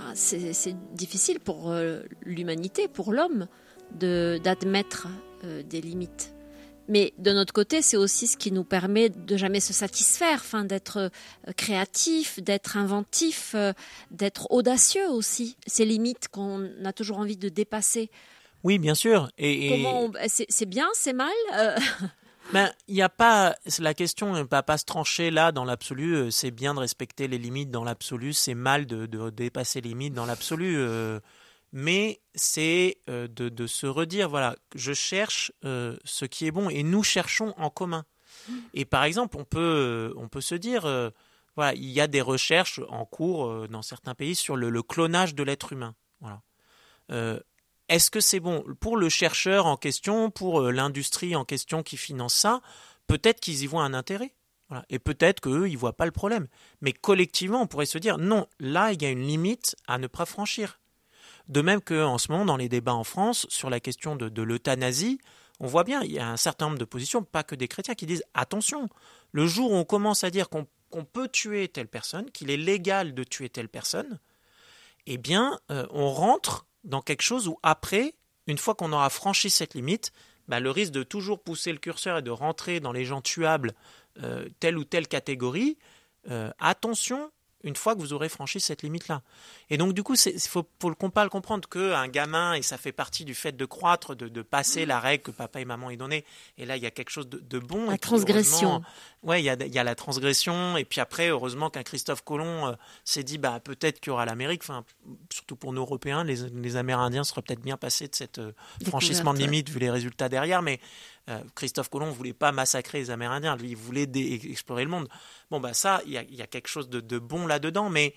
Ah, c'est difficile pour euh, l'humanité, pour l'homme, d'admettre euh, des limites. Mais de notre côté, c'est aussi ce qui nous permet de jamais se satisfaire, enfin, d'être euh, créatif, d'être inventif, d'être audacieux aussi. Ces limites qu'on a toujours envie de dépasser. Oui, bien sûr. Et, c'est bien, c'est mal Ben, il n'y a pas. La question ne va pas se trancher là dans l'absolu. Euh, c'est bien de respecter les limites dans l'absolu. C'est mal de, dépasser les limites dans l'absolu. Euh, mais c'est euh, de, se redire voilà, je cherche ce qui est bon et nous cherchons en commun. Mmh. Et par exemple, on peut, on peut se dire voilà, il y a des recherches en cours dans certains pays sur le, le clonage de l'être humain. Voilà. Est-ce que c'est bon pour le chercheur en question, pour euh, l'industrie en question qui finance ça Peut-être qu'ils y voient un intérêt. Et peut-être qu'eux, ils ne voient pas le problème. Mais collectivement, on pourrait se dire non, là, il y a une limite à ne pas franchir. De même qu'en ce moment, dans les débats en France, sur la question de, l'euthanasie, on voit bien, il y a un certain nombre de positions, pas que des chrétiens, qui disent attention, le jour où on commence à dire qu'on peut tuer telle personne, qu'il est légal de tuer telle personne, eh bien, euh, on rentre dans quelque chose où après, une fois qu'on aura franchi cette limite, bah, le risque de toujours pousser le curseur et de rentrer dans les gens tuables, euh, telle ou telle catégorie, euh, attention une fois que vous aurez franchi cette limite-là. Et donc, du coup, il faut, faut pas le comprendre qu'un gamin, et ça fait partie du fait de croître, de, passer la règle que papa et maman aient donnée, et là, il y a quelque chose de, bon. La transgression. Oui, il y a, y a la transgression, et puis après, heureusement qu'un Christophe Colomb euh, s'est dit, bah, peut-être qu'il y aura l'Amérique, enfin, surtout pour nous Européens, les, les Amérindiens seraient peut-être bien passés de cette euh, franchissement de limite, vu les résultats derrière, mais Christophe Colomb ne voulait pas massacrer les Amérindiens, lui, il voulait explorer le monde. Bon, bah ça, il y a, quelque chose de, bon là-dedans, mais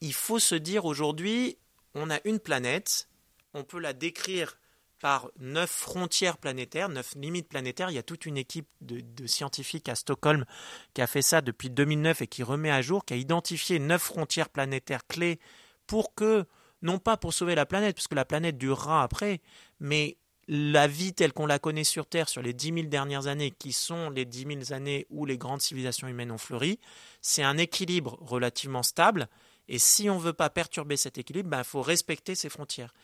il faut se dire aujourd'hui, on a une planète, on peut la décrire par neuf frontières planétaires, neuf limites planétaires. Il y a toute une équipe de, de, scientifiques à Stockholm qui a fait ça depuis 2009 et qui remet à jour, qui a identifié neuf frontières planétaires clés pour que, non pas pour sauver la planète, puisque la planète durera après, mais la vie telle qu'on la connaît sur Terre sur les dix mille dernières années, qui sont les dix mille années où les grandes civilisations humaines ont fleuri, c'est un équilibre relativement stable. Et si on ne veut pas perturber cet équilibre, il ben, faut respecter ces frontières.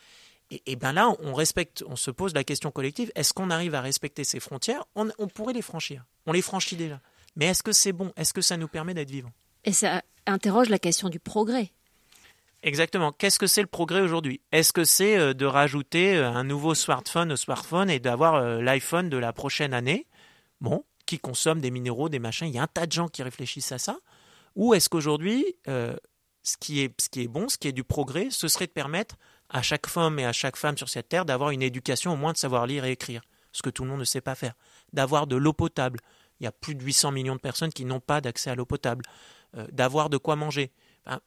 Et, et, ben là, on respecte, on se pose la question collective est-ce qu'on arrive à respecter ces frontières? On, on, pourrait les franchir. On les franchit déjà. Mais est-ce que c'est bon? Est-ce que ça nous permet d'être vivants? Et ça interroge la question du progrès. Exactement. Qu'est-ce que c'est le progrès aujourd'hui? Est-ce que c'est euh, de rajouter euh, un nouveau smartphone au smartphone et d'avoir euh, l'iPhone de la prochaine année? Bon, qui consomme des minéraux, des machins. Il y a un tas de gens qui réfléchissent à ça. Ou est-ce qu'aujourd'hui, ce, qui est, ce qui est bon, ce qui est du progrès, ce serait de permettre à chaque femme et à chaque femme sur cette terre d'avoir une éducation, au moins de savoir lire et écrire, ce que tout le monde ne sait pas faire, d'avoir de l'eau potable. Il y a plus de 800 millions de personnes qui n'ont pas d'accès à l'eau potable, d'avoir de quoi manger.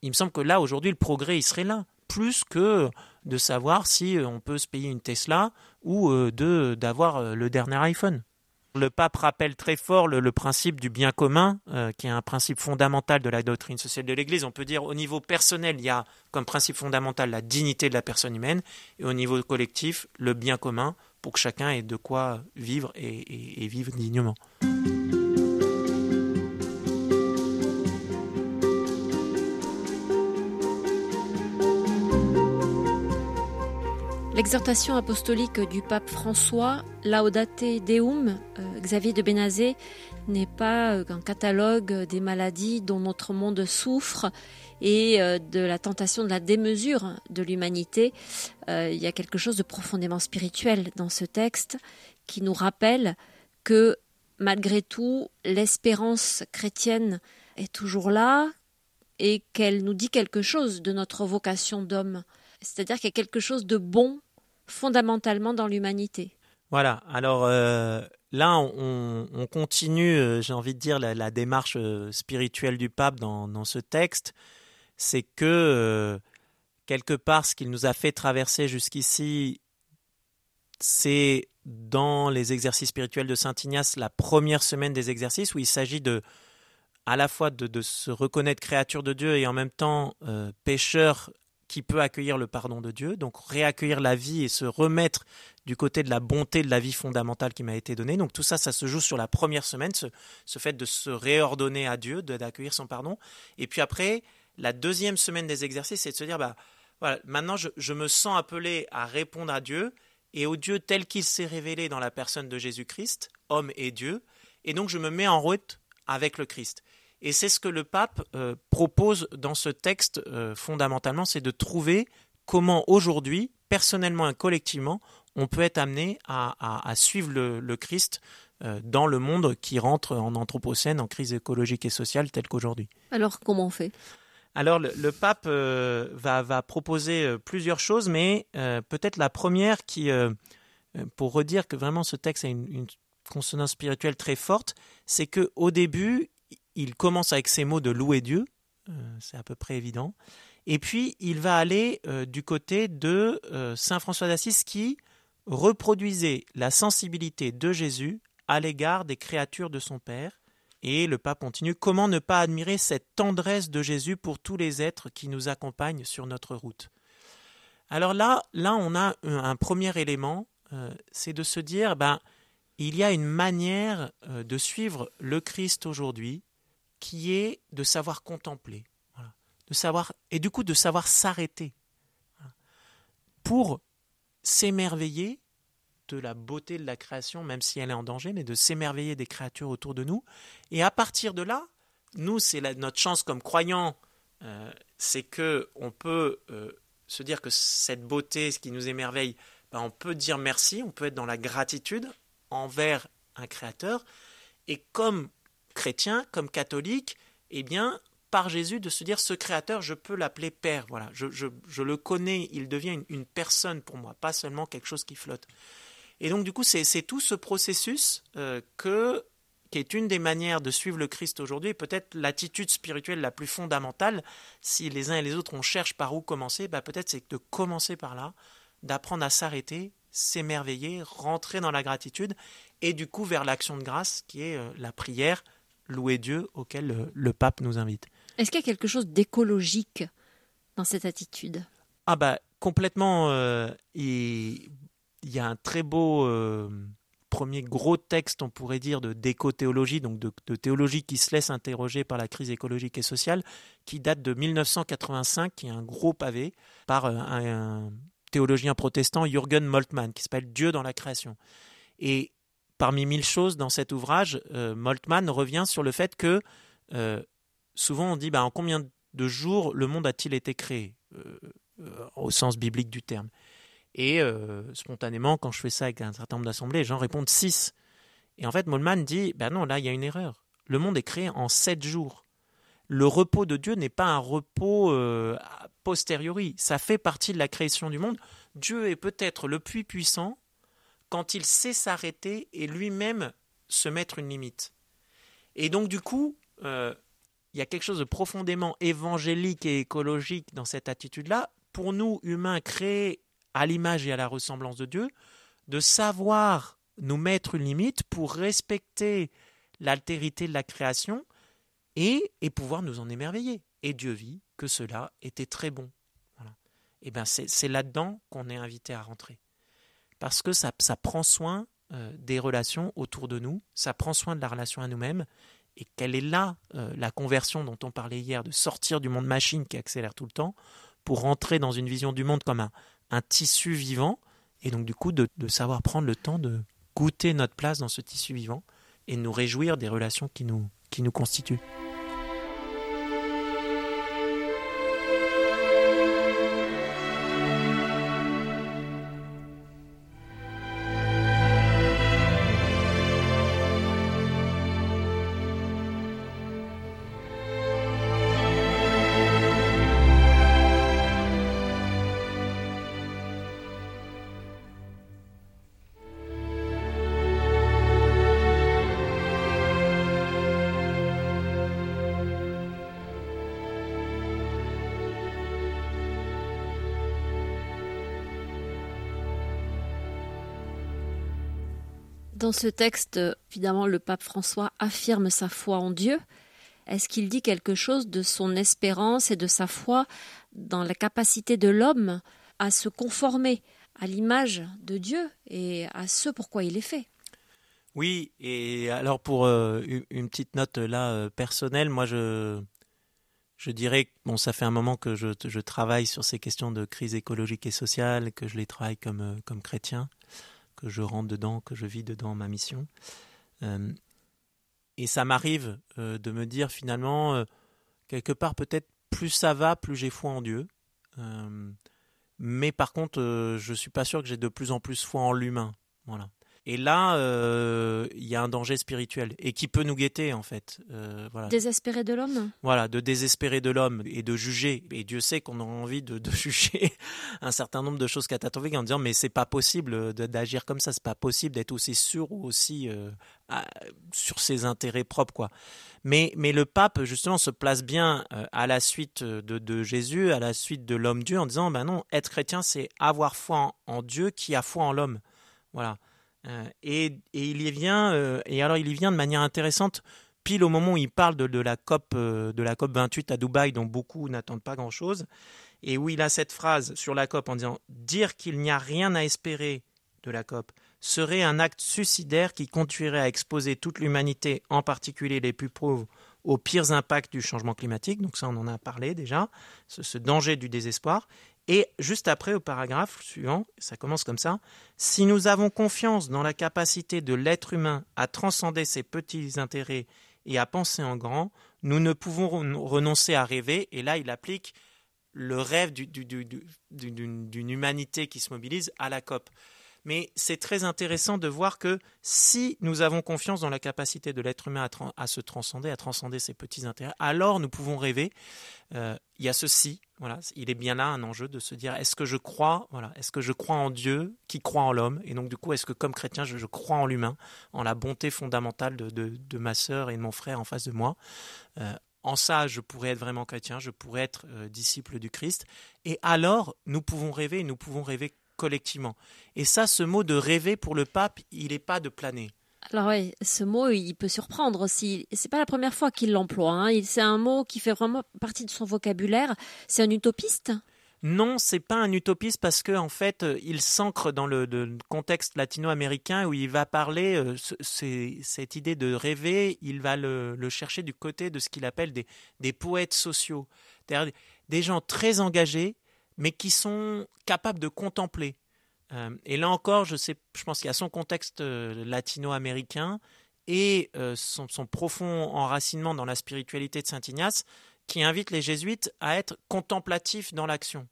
Il me semble que là, aujourd'hui, le progrès, il serait là, plus que de savoir si euh, on peut se payer une Tesla ou euh, de d'avoir euh, le dernier iPhone. Le pape rappelle très fort le, principe du bien commun, qui est un principe fondamental de la doctrine sociale de l'Église. On peut dire au niveau personnel, il y a comme principe fondamental la dignité de la personne humaine, et au niveau collectif, le bien commun pour que chacun ait de quoi vivre et vivre dignement. L'exhortation apostolique du pape François, Laudate Deum, euh, Xavier de Benazé, n'est pas euh, un catalogue des maladies dont notre monde souffre et euh, de la tentation de la démesure de l'humanité. il y a quelque chose de profondément spirituel dans ce texte qui nous rappelle que malgré tout, l'espérance chrétienne est toujours là et qu'elle nous dit quelque chose de notre vocation d'homme. C'est-à-dire qu'il y a quelque chose de bon fondamentalement dans l'humanité. Voilà, alors euh, là, on, continue, euh, j'ai envie de dire, la, démarche euh, spirituelle du pape dans, ce texte. C'est que, quelque part, ce qu'il nous a fait traverser jusqu'ici, c'est dans les exercices spirituels de Saint Ignace, la première semaine des exercices, où il s'agit de à la fois de, de, se reconnaître créature de Dieu et en même temps pécheur qui peut accueillir le pardon de Dieu, donc réaccueillir la vie et se remettre du côté de la bonté de la vie fondamentale qui m'a été donnée. Donc tout ça, ça se joue sur la première semaine, ce, fait de se réordonner à Dieu, d'accueillir son pardon. Et puis après, la deuxième semaine des exercices, c'est de se dire, bah, voilà, maintenant je, je me sens appelé à répondre à Dieu et au Dieu tel qu'il s'est révélé dans la personne de Jésus-Christ, homme et Dieu, et donc je me mets en route avec le Christ. Et c'est ce que le pape euh, propose dans ce texte euh, fondamentalement, c'est de trouver comment aujourd'hui, personnellement et collectivement, on peut être amené à, suivre le, Christ euh, dans le monde qui rentre en anthropocène, en crise écologique et sociale telle qu'aujourd'hui. Alors comment on fait? Alors le, pape va, proposer plusieurs choses, mais peut-être la première qui, pour redire que vraiment ce texte a une, une consonance spirituelle très forte, c'est que au début il commence avec ces mots de louer Dieu, euh, c'est à peu près évident, et puis il va aller euh, du côté de euh, Saint François d'Assise qui reproduisait la sensibilité de Jésus à l'égard des créatures de son Père. Et le pape continue, comment ne pas admirer cette tendresse de Jésus pour tous les êtres qui nous accompagnent sur notre route? Alors là, là on a un, premier élément, c'est de se dire, ben, il y a une manière de suivre le Christ aujourd'hui qui est de savoir contempler, de savoir et du coup de savoir s'arrêter pour s'émerveiller de la beauté de la création, même si elle est en danger, mais de s'émerveiller des créatures autour de nous. Et à partir de là, nous, c'est notre chance comme croyants, euh, c'est que on peut euh, se dire que cette beauté, ce qui nous émerveille, ben, on peut dire merci, on peut être dans la gratitude envers un créateur. Et comme chrétien, comme catholique, eh bien, par Jésus, de se dire ce créateur, je peux l'appeler Père. Voilà, je, je, le connais, il devient une, personne pour moi, pas seulement quelque chose qui flotte. Et donc, du coup, c'est tout ce processus euh, que, qui est une des manières de suivre le Christ aujourd'hui, peut-être l'attitude spirituelle la plus fondamentale. Si les uns et les autres, on cherche par où commencer, bah, peut-être c'est de commencer par là, d'apprendre à s'arrêter, s'émerveiller, rentrer dans la gratitude, et du coup vers l'action de grâce qui est euh, la prière, louer Dieu auquel le, pape nous invite. Est-ce qu'il y a quelque chose d'écologique dans cette attitude? Ah bah complètement. Euh, il, y a un très beau euh, premier gros texte, on pourrait dire, de d'éco-théologie, donc de, théologie qui se laisse interroger par la crise écologique et sociale, qui date de 1985, qui est un gros pavé par euh, un, un théologien protestant, Jürgen Moltmann, qui s'appelle Dieu dans la création. Et parmi mille choses dans cet ouvrage, euh, Moltmann revient sur le fait que euh, souvent on dit bah, en combien de jours le monde a-t-il été créé euh, au sens biblique du terme. Et spontanément, quand je fais ça avec un certain nombre d'assemblées, les gens répondent 6. Et en fait, Moltmann dit bah non, là il y a une erreur. Le monde est créé en sept jours. Le repos de Dieu n'est pas un repos a posteriori. Ça fait partie de la création du monde. Dieu est peut-être le puits puissant quand il sait s'arrêter et lui-même se mettre une limite. Et donc du coup, euh, il y a quelque chose de profondément évangélique et écologique dans cette attitude-là. Pour nous, humains, créés à l'image et à la ressemblance de Dieu, de savoir nous mettre une limite pour respecter l'altérité de la création et, et, pouvoir nous en émerveiller. Et Dieu vit que cela était très bon. Et bien c'est là-dedans qu'on est invité à rentrer. Parce que ça, ça prend soin euh, des relations autour de nous, ça prend soin de la relation à nous-mêmes, et quelle est là euh, la conversion dont on parlait hier, de sortir du monde machine qui accélère tout le temps, pour rentrer dans une vision du monde comme un, un tissu vivant, et donc du coup de, de, savoir prendre le temps de goûter notre place dans ce tissu vivant, et nous réjouir des relations qui nous, qui nous constituent. Dans ce texte, évidemment, le pape François affirme sa foi en Dieu. Est-ce qu'il dit quelque chose de son espérance et de sa foi dans la capacité de l'homme à se conformer à l'image de Dieu et à ce pourquoi il est fait? Oui, et alors pour euh, une petite note là euh, personnelle, moi je, dirais bon, ça fait un moment que je, travaille sur ces questions de crise écologique et sociale, que je les travaille comme, euh, comme chrétien que je rentre dedans, que je vis dedans ma mission. Euh, et ça m'arrive euh, de me dire finalement, euh, quelque part peut-être plus ça va, plus j'ai foi en Dieu. mais par contre, je suis pas sûr que j'ai de plus en plus foi en l'humain. Voilà. Et là, euh, il y a un danger spirituel et qui peut nous guetter en fait. Euh, voilà. Désespérer de l'homme. Voilà, de désespérer de l'homme et de juger. Et Dieu sait qu'on a envie de, de, [LAUGHS] juger un certain nombre de choses catastrophiques en disant mais c'est pas possible d'agir comme ça, c'est pas possible d'être aussi sûr ou aussi euh, sur ses intérêts propres quoi. Mais mais le pape justement se place bien à la suite de, de, Jésus, à la suite de l'homme Dieu en disant ben non, être chrétien c'est avoir foi en, en Dieu qui a foi en l'homme. Voilà. Euh, et, il y vient, euh, et alors il y vient de manière intéressante, pile au moment où il parle de, la COP euh, de la COP 28 à Dubaï, dont beaucoup n'attendent pas grand-chose, et où il a cette phrase sur la COP en disant dire qu'il n'y a rien à espérer de la COP serait un acte suicidaire qui conduirait à exposer toute l'humanité, en particulier les plus pauvres, aux pires impacts du changement climatique. Donc ça, on en a parlé déjà, ce danger du désespoir. Et juste après, au paragraphe suivant, ça commence comme ça, Si nous avons confiance dans la capacité de l'être humain à transcender ses petits intérêts et à penser en grand, nous ne pouvons renoncer à rêver. Et là, il applique le rêve d'une humanité qui se mobilise à la COP mais c'est très intéressant de voir que si nous avons confiance dans la capacité de l'être humain à, se transcender, à transcender ses petits intérêts, alors nous pouvons rêver. Euh, il y a ceci, voilà, il est bien là un enjeu de se dire est-ce que je crois, voilà, est-ce que je crois en Dieu qui croit en l'homme, et donc du coup est-ce que comme chrétien je, crois en l'humain, en la bonté fondamentale de, ma sœur et de mon frère en face de moi? Euh, en ça, je pourrais être vraiment chrétien, je pourrais être euh, disciple du Christ. Et alors, nous pouvons rêver, nous pouvons rêver collectivement. Et ça, ce mot de rêver pour le pape, il n'est pas de planer. Alors oui, ce mot, il peut surprendre aussi. C'est pas la première fois qu'il l'emploie. Hein. C'est un mot qui fait vraiment partie de son vocabulaire. C'est un utopiste? Non, c'est pas un utopiste parce que en fait, il s'ancre dans le, contexte latino-américain où il va parler euh, cette idée de rêver. Il va le, chercher du côté de ce qu'il appelle des, des poètes sociaux, des gens très engagés mais qui sont capables de contempler. Euh, et là encore, je, sais, je pense qu'il y a son contexte euh, latino-américain et euh, son, profond enracinement dans la spiritualité de Saint Ignace qui invite les jésuites à être contemplatifs dans l'action.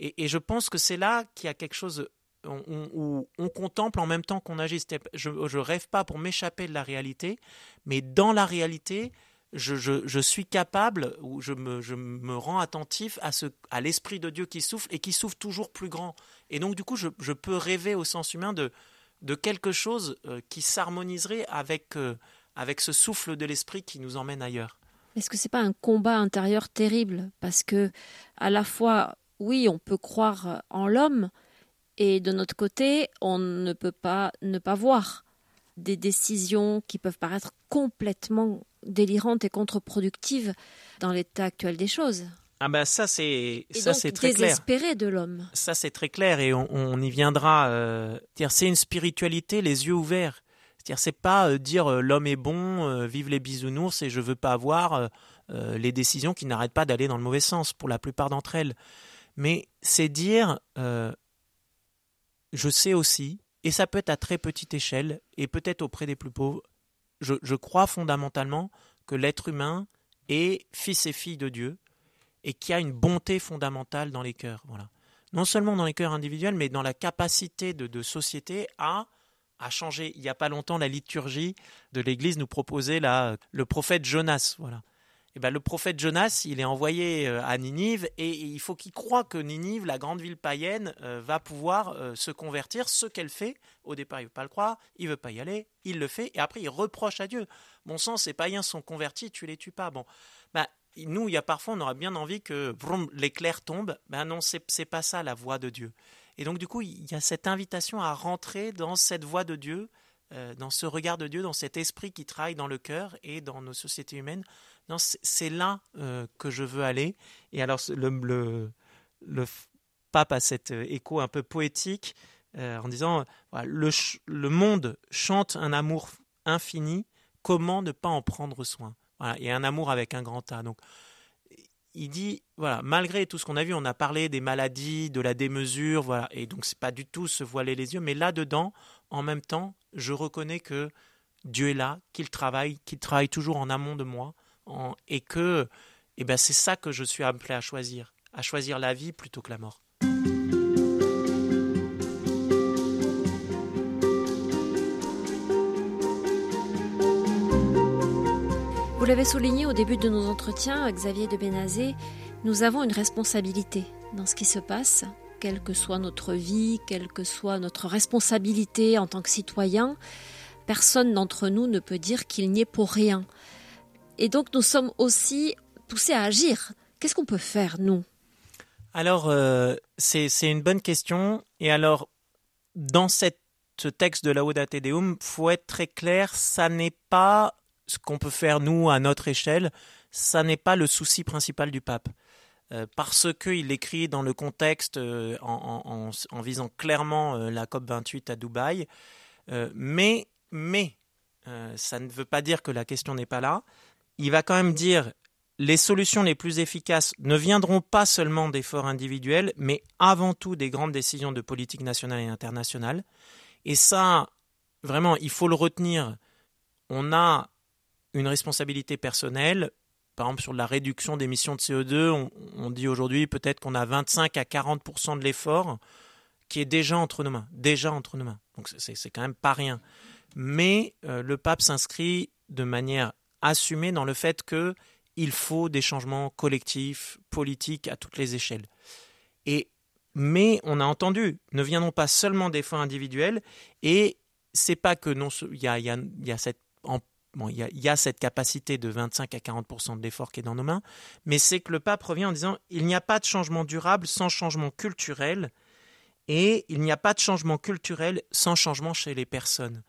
Et, je pense que c'est là qu'il y a quelque chose où on, contemple en même temps qu'on agit. Je ne rêve pas pour m'échapper de la réalité, mais dans la réalité, je, suis capable, ou je me, rends attentif à, à l'Esprit de Dieu qui souffle et qui souffle toujours plus grand. Et donc, du coup, je, peux rêver au sens humain de, quelque chose euh, qui s'harmoniserait avec, euh, avec ce souffle de l'Esprit qui nous emmène ailleurs. Est-ce que ce n'est pas un combat intérieur terrible? Parce que, à la fois, oui, on peut croire en l'homme, et de notre côté, on ne peut pas ne pas voir des décisions qui peuvent paraître complètement délirante et contre-productive dans l'état actuel des choses. Ah bah ça c'est ça c'est très désespéré de l'homme. Ça c'est très clair et on, y viendra. Euh, c'est une spiritualité les yeux ouverts. C'est-à-dire c'est pas euh, dire euh, l'homme est bon, vive les bisounours et je veux pas avoir les décisions qui n'arrêtent pas d'aller dans le mauvais sens pour la plupart d'entre elles. Mais c'est dire je sais aussi et ça peut être à très petite échelle et peut-être auprès des plus pauvres. Je, crois fondamentalement que l'être humain est fils et fille de Dieu et qu'il y a une bonté fondamentale dans les cœurs. Voilà. Non seulement dans les cœurs individuels, mais dans la capacité de, société à, changer. Il n'y a pas longtemps, la liturgie de l'Église nous proposait le prophète Jonas. Voilà. Eh ben, le prophète Jonas, il est envoyé euh, à Ninive et il faut qu'il croie que Ninive, la grande ville païenne, euh, va pouvoir euh, se convertir. Ce qu'elle fait, au départ, il ne veut pas le croire, il veut pas y aller, il le fait et après il reproche à Dieu. Bon sang, ces païens sont convertis, tu les tues pas. Bon, ben, nous, il y a parfois, on aurait bien envie que l'éclair tombe. Ben non, c'est pas ça la voix de Dieu. Et donc, du coup, il y a cette invitation à rentrer dans cette voix de Dieu, dans ce regard de Dieu, dans cet esprit qui travaille dans le cœur et dans nos sociétés humaines. C'est là euh, que je veux aller. Et alors, le, le, pape a cet euh, écho un peu poétique en disant le, le monde chante un amour infini, comment ne pas en prendre soin? Et un amour avec un grand A. Donc, il dit, voilà, malgré tout ce qu'on a vu, on a parlé des maladies, de la démesure, voilà, et donc c'est pas du tout se voiler les yeux, mais là-dedans, en même temps, je reconnais que Dieu est là, qu'il travaille, qu'il travaille toujours en amont de moi, et que, eh ben, c'est ça que je suis appelé à choisir, à choisir la vie plutôt que la mort. Vous l'avez souligné au début de nos entretiens, Xavier de Bénazé, nous avons une responsabilité dans ce qui se passe, quelle que soit notre vie, quelle que soit notre responsabilité en tant que citoyen. Personne d'entre nous ne peut dire qu'il n'y est pour rien. Et donc nous sommes aussi poussés à agir. Qu'est-ce qu'on peut faire, nous? Alors, euh, c'est une bonne question. Et alors, dans ce texte de la Oda Deum, faut être très clair, ça n'est pas ce qu'on peut faire nous à notre échelle, ça n'est pas le souci principal du pape. Euh, parce qu'il écrit dans le contexte euh, en, visant clairement euh, la COP 28 à Dubaï, mais, mais ça ne veut pas dire que la question n'est pas là. Il va quand même dire les solutions les plus efficaces ne viendront pas seulement d'efforts individuels, mais avant tout des grandes décisions de politique nationale et internationale. Et ça, vraiment, il faut le retenir. On a une responsabilité personnelle. Par exemple, sur la réduction d'émissions de CO2, on, dit aujourd'hui peut-être qu'on a 25 à 40% de l'effort qui est déjà entre nos mains. Déjà entre nos mains. Donc c'est quand même pas rien. Mais euh, le pape s'inscrit de manière assumée dans le fait que il faut des changements collectifs, politiques à toutes les échelles. Et mais on a entendu, ne viendront pas seulement des fonds individuels et c'est pas que non, il y a, cette il y, a cette capacité de 25 à 40% de l'effort qui est dans nos mains, mais c'est que le pape revient en disant il n'y a pas de changement durable sans changement culturel, et il n'y a pas de changement culturel sans changement chez les personnes.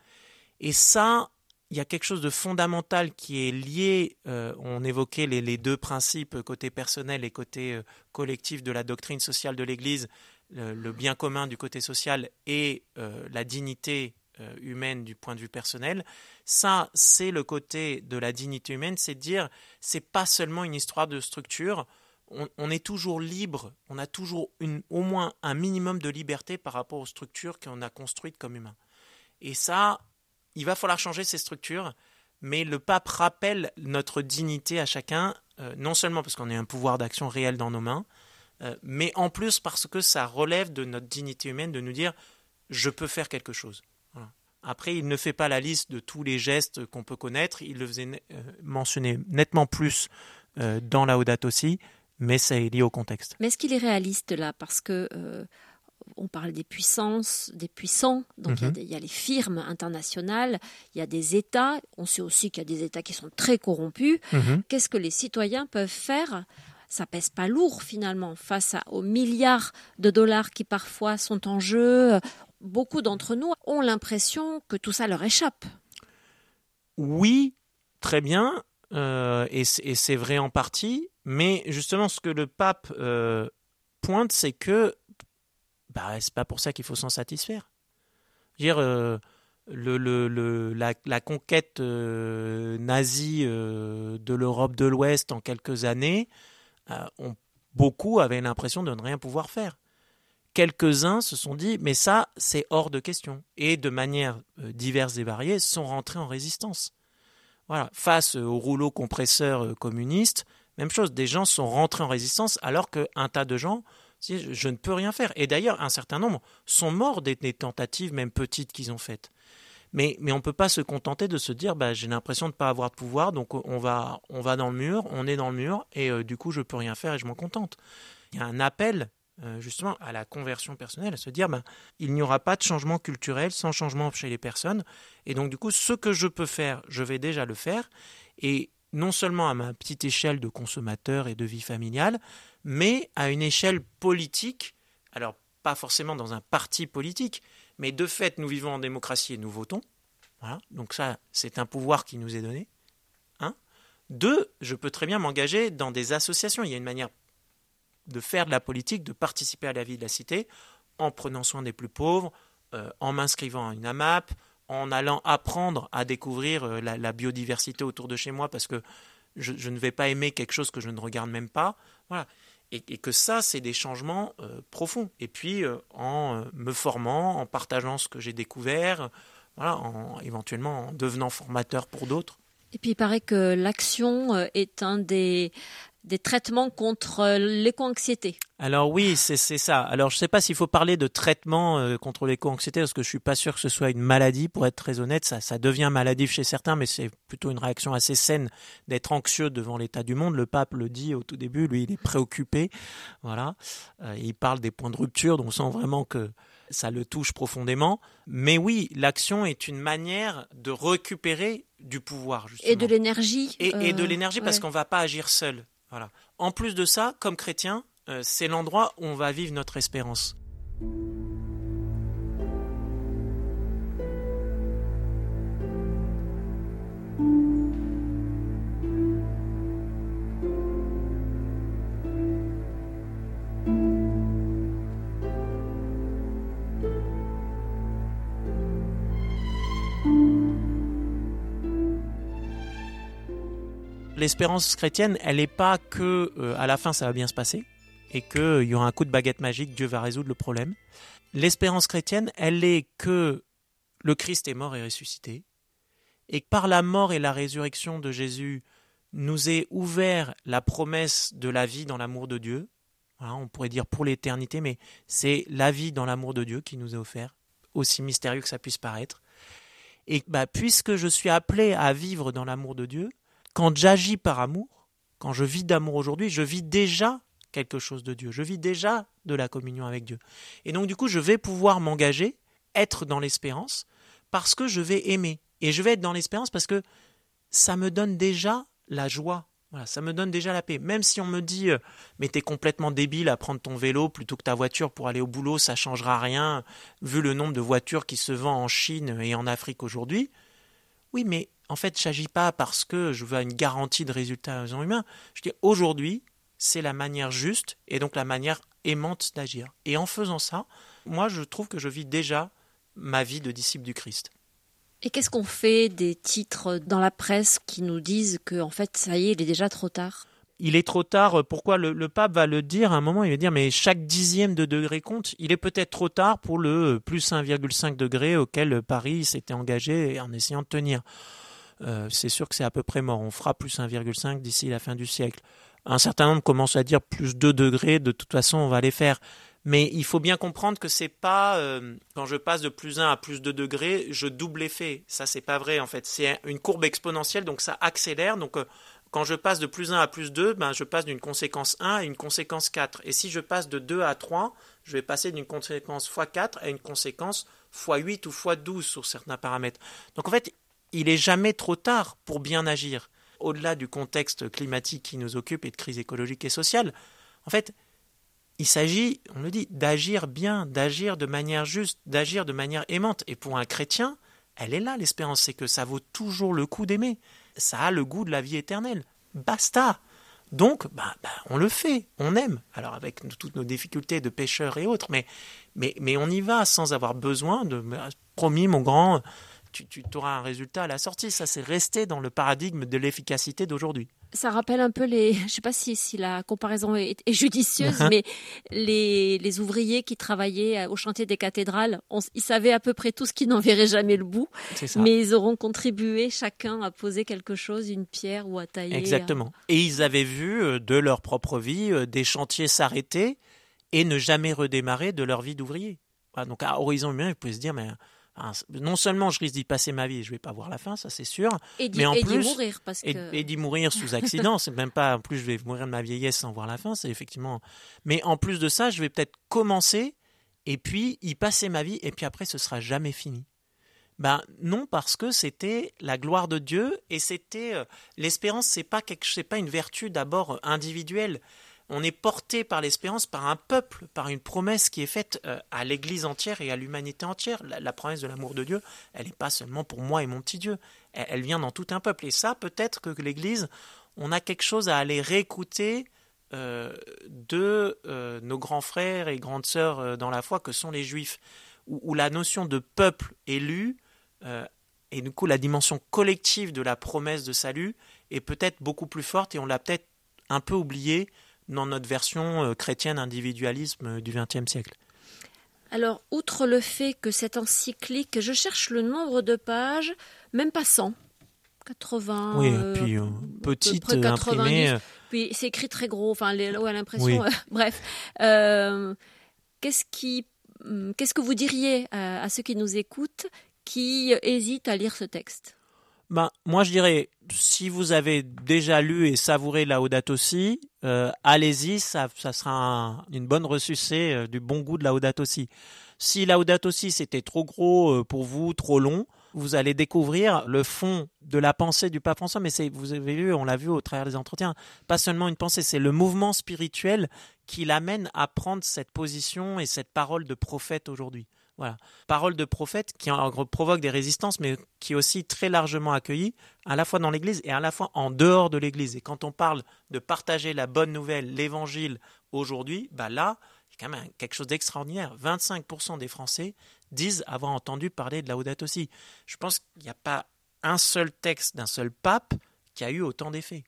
Et ça, il y a quelque chose de fondamental qui est lié, euh, on évoquait les, deux principes, côté personnel et côté euh, collectif de la doctrine sociale de l'Église, le, bien commun du côté social et euh, la dignité euh, humaine du point de vue personnel. Ça, c'est le côté de la dignité humaine, c'est de dire, c'est pas seulement une histoire de structure. On, est toujours libre, on a toujours une, au moins un minimum de liberté par rapport aux structures qu'on a construites comme humains. Et ça, il va falloir changer ces structures, mais le pape rappelle notre dignité à chacun, euh, non seulement parce qu'on a un pouvoir d'action réel dans nos mains, euh, mais en plus parce que ça relève de notre dignité humaine de nous dire je peux faire quelque chose. Après, il ne fait pas la liste de tous les gestes qu'on peut connaître. Il le faisait euh, mentionner nettement plus euh, dans la Audate aussi, mais ça est lié au contexte. Mais est-ce qu'il est réaliste là? Parce que euh, on parle des puissances, des puissants. Donc il, y a, mhm. les firmes internationales, il y a des États. On sait aussi qu'il y a des États qui sont très corrompus. Mhm. Qu'est-ce que les citoyens peuvent faire? Ça pèse pas lourd finalement face aux milliards de dollars qui parfois sont en jeu beaucoup d'entre nous ont l'impression que tout ça leur échappe. Oui, très bien, euh, et c'est vrai en partie, Mais justement, ce que le pape euh, pointe, c'est que bah, c'est pas pour ça qu'il faut s'en satisfaire. Dire, euh, le, le, la, conquête euh, nazie de l'Europe de l'Ouest en quelques années, on, beaucoup avaient l'impression de ne rien pouvoir faire. Quelques-uns se sont dit, mais ça, c'est hors de question. Et de manière diverse et variée, sont rentrés en résistance. Voilà. Face au rouleau compresseur communiste, même chose, des gens sont rentrés en résistance alors qu'un tas de gens je ne peux rien faire. Et d'ailleurs, un certain nombre sont morts des, tentatives, même petites, qu'ils ont faites. Mais, mais on ne peut pas se contenter de se dire bah, j'ai l'impression de ne pas avoir de pouvoir, donc on va, on va dans le mur, on est dans le mur, et euh, du coup je ne peux rien faire et je m'en contente. Il y a un appel euh, justement à la conversion personnelle, à se dire bah, il n'y aura pas de changement culturel sans changement chez les personnes, et donc du coup ce que je peux faire, je vais déjà le faire, et non seulement à ma petite échelle de consommateur et de vie familiale, mais à une échelle politique, alors pas forcément dans un parti politique, mais de fait, nous vivons en démocratie et nous votons. Voilà. Donc ça, c'est un pouvoir qui nous est donné. Un. Deux, je peux très bien m'engager dans des associations. Il y a une manière de faire de la politique, de participer à la vie de la cité, en prenant soin des plus pauvres, euh, en m'inscrivant à une AMAP, en allant apprendre à découvrir euh, la, biodiversité autour de chez moi parce que je, ne vais pas aimer quelque chose que je ne regarde même pas. Voilà. Et, que ça, c'est des changements euh, profonds. Et puis, en me formant, en partageant ce que j'ai découvert, voilà, en, éventuellement en devenant formateur pour d'autres. Et puis il paraît que l'action est un des, des traitements contre euh, l'éco-anxiété. Alors oui, c'est ça. Alors je ne sais pas s'il faut parler de traitement euh, contre l'éco-anxiété parce que je suis pas sûr que ce soit une maladie. Pour être très honnête, ça, ça devient maladif chez certains, mais c'est plutôt une réaction assez saine d'être anxieux devant l'état du monde. Le pape le dit au tout début, lui, il est préoccupé. Voilà, euh, il parle des points de rupture, donc on sent vraiment que ça le touche profondément. Mais oui, l'action est une manière de récupérer du pouvoir. Justement. Et de l'énergie. Et, de l'énergie parce qu'on ne va pas agir seul. En plus de ça, comme chrétien, euh, c'est l'endroit où on va vivre notre espérance. L'espérance chrétienne, elle n'est pas que euh, à la fin ça va bien se passer et qu'il euh, y aura un coup de baguette magique, Dieu va résoudre le problème. L'espérance chrétienne, elle est que le Christ est mort et ressuscité et que par la mort et la résurrection de Jésus nous est ouvert la promesse de la vie dans l'amour de Dieu. on pourrait dire pour l'éternité, mais c'est la vie dans l'amour de Dieu qui nous est offert, aussi mystérieux que ça puisse paraître. Et bah, puisque je suis appelé à vivre dans l'amour de Dieu, quand j'agis par amour, quand je vis d'amour aujourd'hui, je vis déjà quelque chose de Dieu, je vis déjà de la communion avec Dieu. Et donc du coup, je vais pouvoir m'engager, être dans l'espérance, parce que je vais aimer. Et je vais être dans l'espérance parce que ça me donne déjà la joie. Voilà, ça me donne déjà la paix. Même si on me dit euh, mais t'es complètement débile à prendre ton vélo plutôt que ta voiture pour aller au boulot, ça changera rien, vu le nombre de voitures qui se vendent en Chine et en Afrique aujourd'hui. Oui, mais en fait, je n'agis pas parce que je veux une garantie de résultats humains. Je dis aujourd'hui, c'est la manière juste et donc la manière aimante d'agir. Et en faisant ça, moi, je trouve que je vis déjà ma vie de disciple du Christ. Et qu'est-ce qu'on fait des titres dans la presse qui nous disent que, en fait, ça y est, il est déjà trop tard? Il est trop tard. Pourquoi le, pape va le dire à un moment? Il va dire mais chaque dixième de degré compte. Il est peut-être trop tard pour le plus 1,5 degré auquel Paris s'était engagé en essayant de tenir. Euh, c'est sûr que c'est à peu près mort. On fera plus 1,5 d'ici la fin du siècle. Un certain nombre commencent à dire plus 2 degrés. De toute façon, on va les faire. Mais il faut bien comprendre que c'est pas euh, quand je passe de plus 1 à plus 2 degrés, je double l'effet. Ça, c'est pas vrai en fait. C'est une courbe exponentielle, donc ça accélère. Donc euh, quand je passe de plus 1 à plus 2, ben, je passe d'une conséquence 1 à une conséquence 4. Et si je passe de 2 à 3, je vais passer d'une conséquence x4 à une conséquence x8 ou x12 sur certains paramètres. Donc en fait, il est jamais trop tard pour bien agir. Au-delà du contexte climatique qui nous occupe et de crise écologique et sociale, en fait, il s'agit, on le dit, d'agir bien, d'agir de manière juste, d'agir de manière aimante. Et pour un chrétien, elle est là l'espérance, c'est que ça vaut toujours le coup d'aimer ça a le goût de la vie éternelle. Basta Donc, bah, bah, on le fait, on aime. Alors avec toutes nos difficultés de pêcheurs et autres, mais, mais, mais on y va sans avoir besoin de... Promis, mon grand, tu, tu auras un résultat à la sortie. Ça, c'est resté dans le paradigme de l'efficacité d'aujourd'hui ça rappelle un peu les. Je ne sais pas si, si la comparaison est, judicieuse, [LAUGHS] mais les, les, ouvriers qui travaillaient au chantier des cathédrales, ils savaient à peu près tout ce qui n'en verrait jamais le bout, mais ils auront contribué chacun à poser quelque chose, une pierre ou à tailler. Exactement. Et ils avaient vu euh, de leur propre vie euh, des chantiers s'arrêter et ne jamais redémarrer de leur vie d'ouvrier. donc à horizon humain, ils pouvaient se dire mais non seulement je risque d'y passer ma vie, je vais pas voir la fin, ça c'est sûr, et mais en plus mourir parce que... et, d'y mourir sous accident, c'est même pas en plus je vais mourir de ma vieillesse sans voir la fin, c'est effectivement. Mais en plus de ça, je vais peut-être commencer et puis y passer ma vie et puis après ce sera jamais fini. Ben non parce que c'était la gloire de Dieu et c'était euh, l'espérance, c'est pas quelque, c'est pas une vertu d'abord individuelle on est porté par l'espérance, par un peuple, par une promesse qui est faite euh, à l'Église entière et à l'humanité entière. La, promesse de l'amour de Dieu, elle n'est pas seulement pour moi et mon petit Dieu, elle, vient dans tout un peuple. Et ça, peut-être que l'Église, on a quelque chose à aller réécouter euh, de euh, nos grands frères et grandes sœurs dans la foi que sont les Juifs, où, la notion de peuple élu et du coup la dimension collective de la promesse de salut est peut-être beaucoup plus forte et on l'a peut-être un peu oublié dans notre version euh, chrétienne individualisme euh, du XXe siècle. Alors, outre le fait que cette encyclique, je cherche le nombre de pages, même pas 100, 80. Oui, puis euh, petite, imprimée. Puis c'est écrit très gros, enfin, les, à l'impression. [LAUGHS] bref. qu'est-ce, qui, qu'est-ce que vous diriez à ceux qui nous écoutent qui hésitent à lire ce texte? Ben, moi, je dirais, si vous avez déjà lu et savouré Laudato aussi, euh, allez-y, ça, ça sera une bonne ressucée euh, du bon goût de Laudato Si. Si Laudato Si c'était trop gros euh, pour vous, trop long, vous allez découvrir le fond de la pensée du pape François, mais vous avez vu, on l'a vu au travers des entretiens, pas seulement une pensée, c'est le mouvement spirituel qui l'amène à prendre cette position et cette parole de prophète aujourd'hui. Voilà. Parole de prophète qui provoque des résistances, mais qui est aussi très largement accueillie, à la fois dans l'Église et à la fois en dehors de l'Église. Et quand on parle de partager la bonne nouvelle, l'Évangile aujourd'hui, bah là, a quand même quelque chose d'extraordinaire. 25% des Français disent avoir entendu parler de la Audate aussi. Je pense qu'il n'y a pas un seul texte d'un seul pape qui a eu autant d'effets.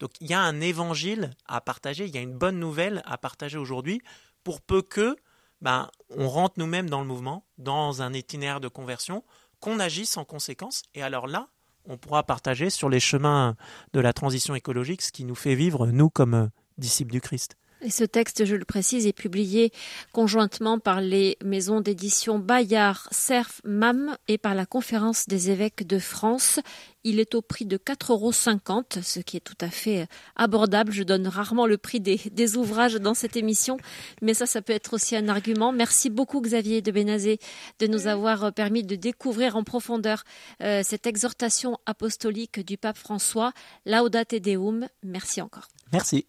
Donc il y a un évangile à partager, il y a une bonne nouvelle à partager aujourd'hui, pour peu que ben, on rentre nous-mêmes dans le mouvement, dans un itinéraire de conversion, qu'on agisse en conséquence. Et alors là, on pourra partager sur les chemins de la transition écologique ce qui nous fait vivre, nous, comme euh, disciples du Christ. Et ce texte, je le précise, est publié conjointement par les maisons d'édition Bayard, Cerf, MAM et par la Conférence des évêques de France. Il est au prix de 4,50 euros, ce qui est tout à fait abordable. Je donne rarement le prix des, ouvrages dans cette émission, mais ça, ça peut être aussi un argument. Merci beaucoup, Xavier de Bénazé, de nous avoir permis de découvrir en profondeur euh, cette exhortation apostolique du pape François. Laudate Deum. Merci encore. Merci.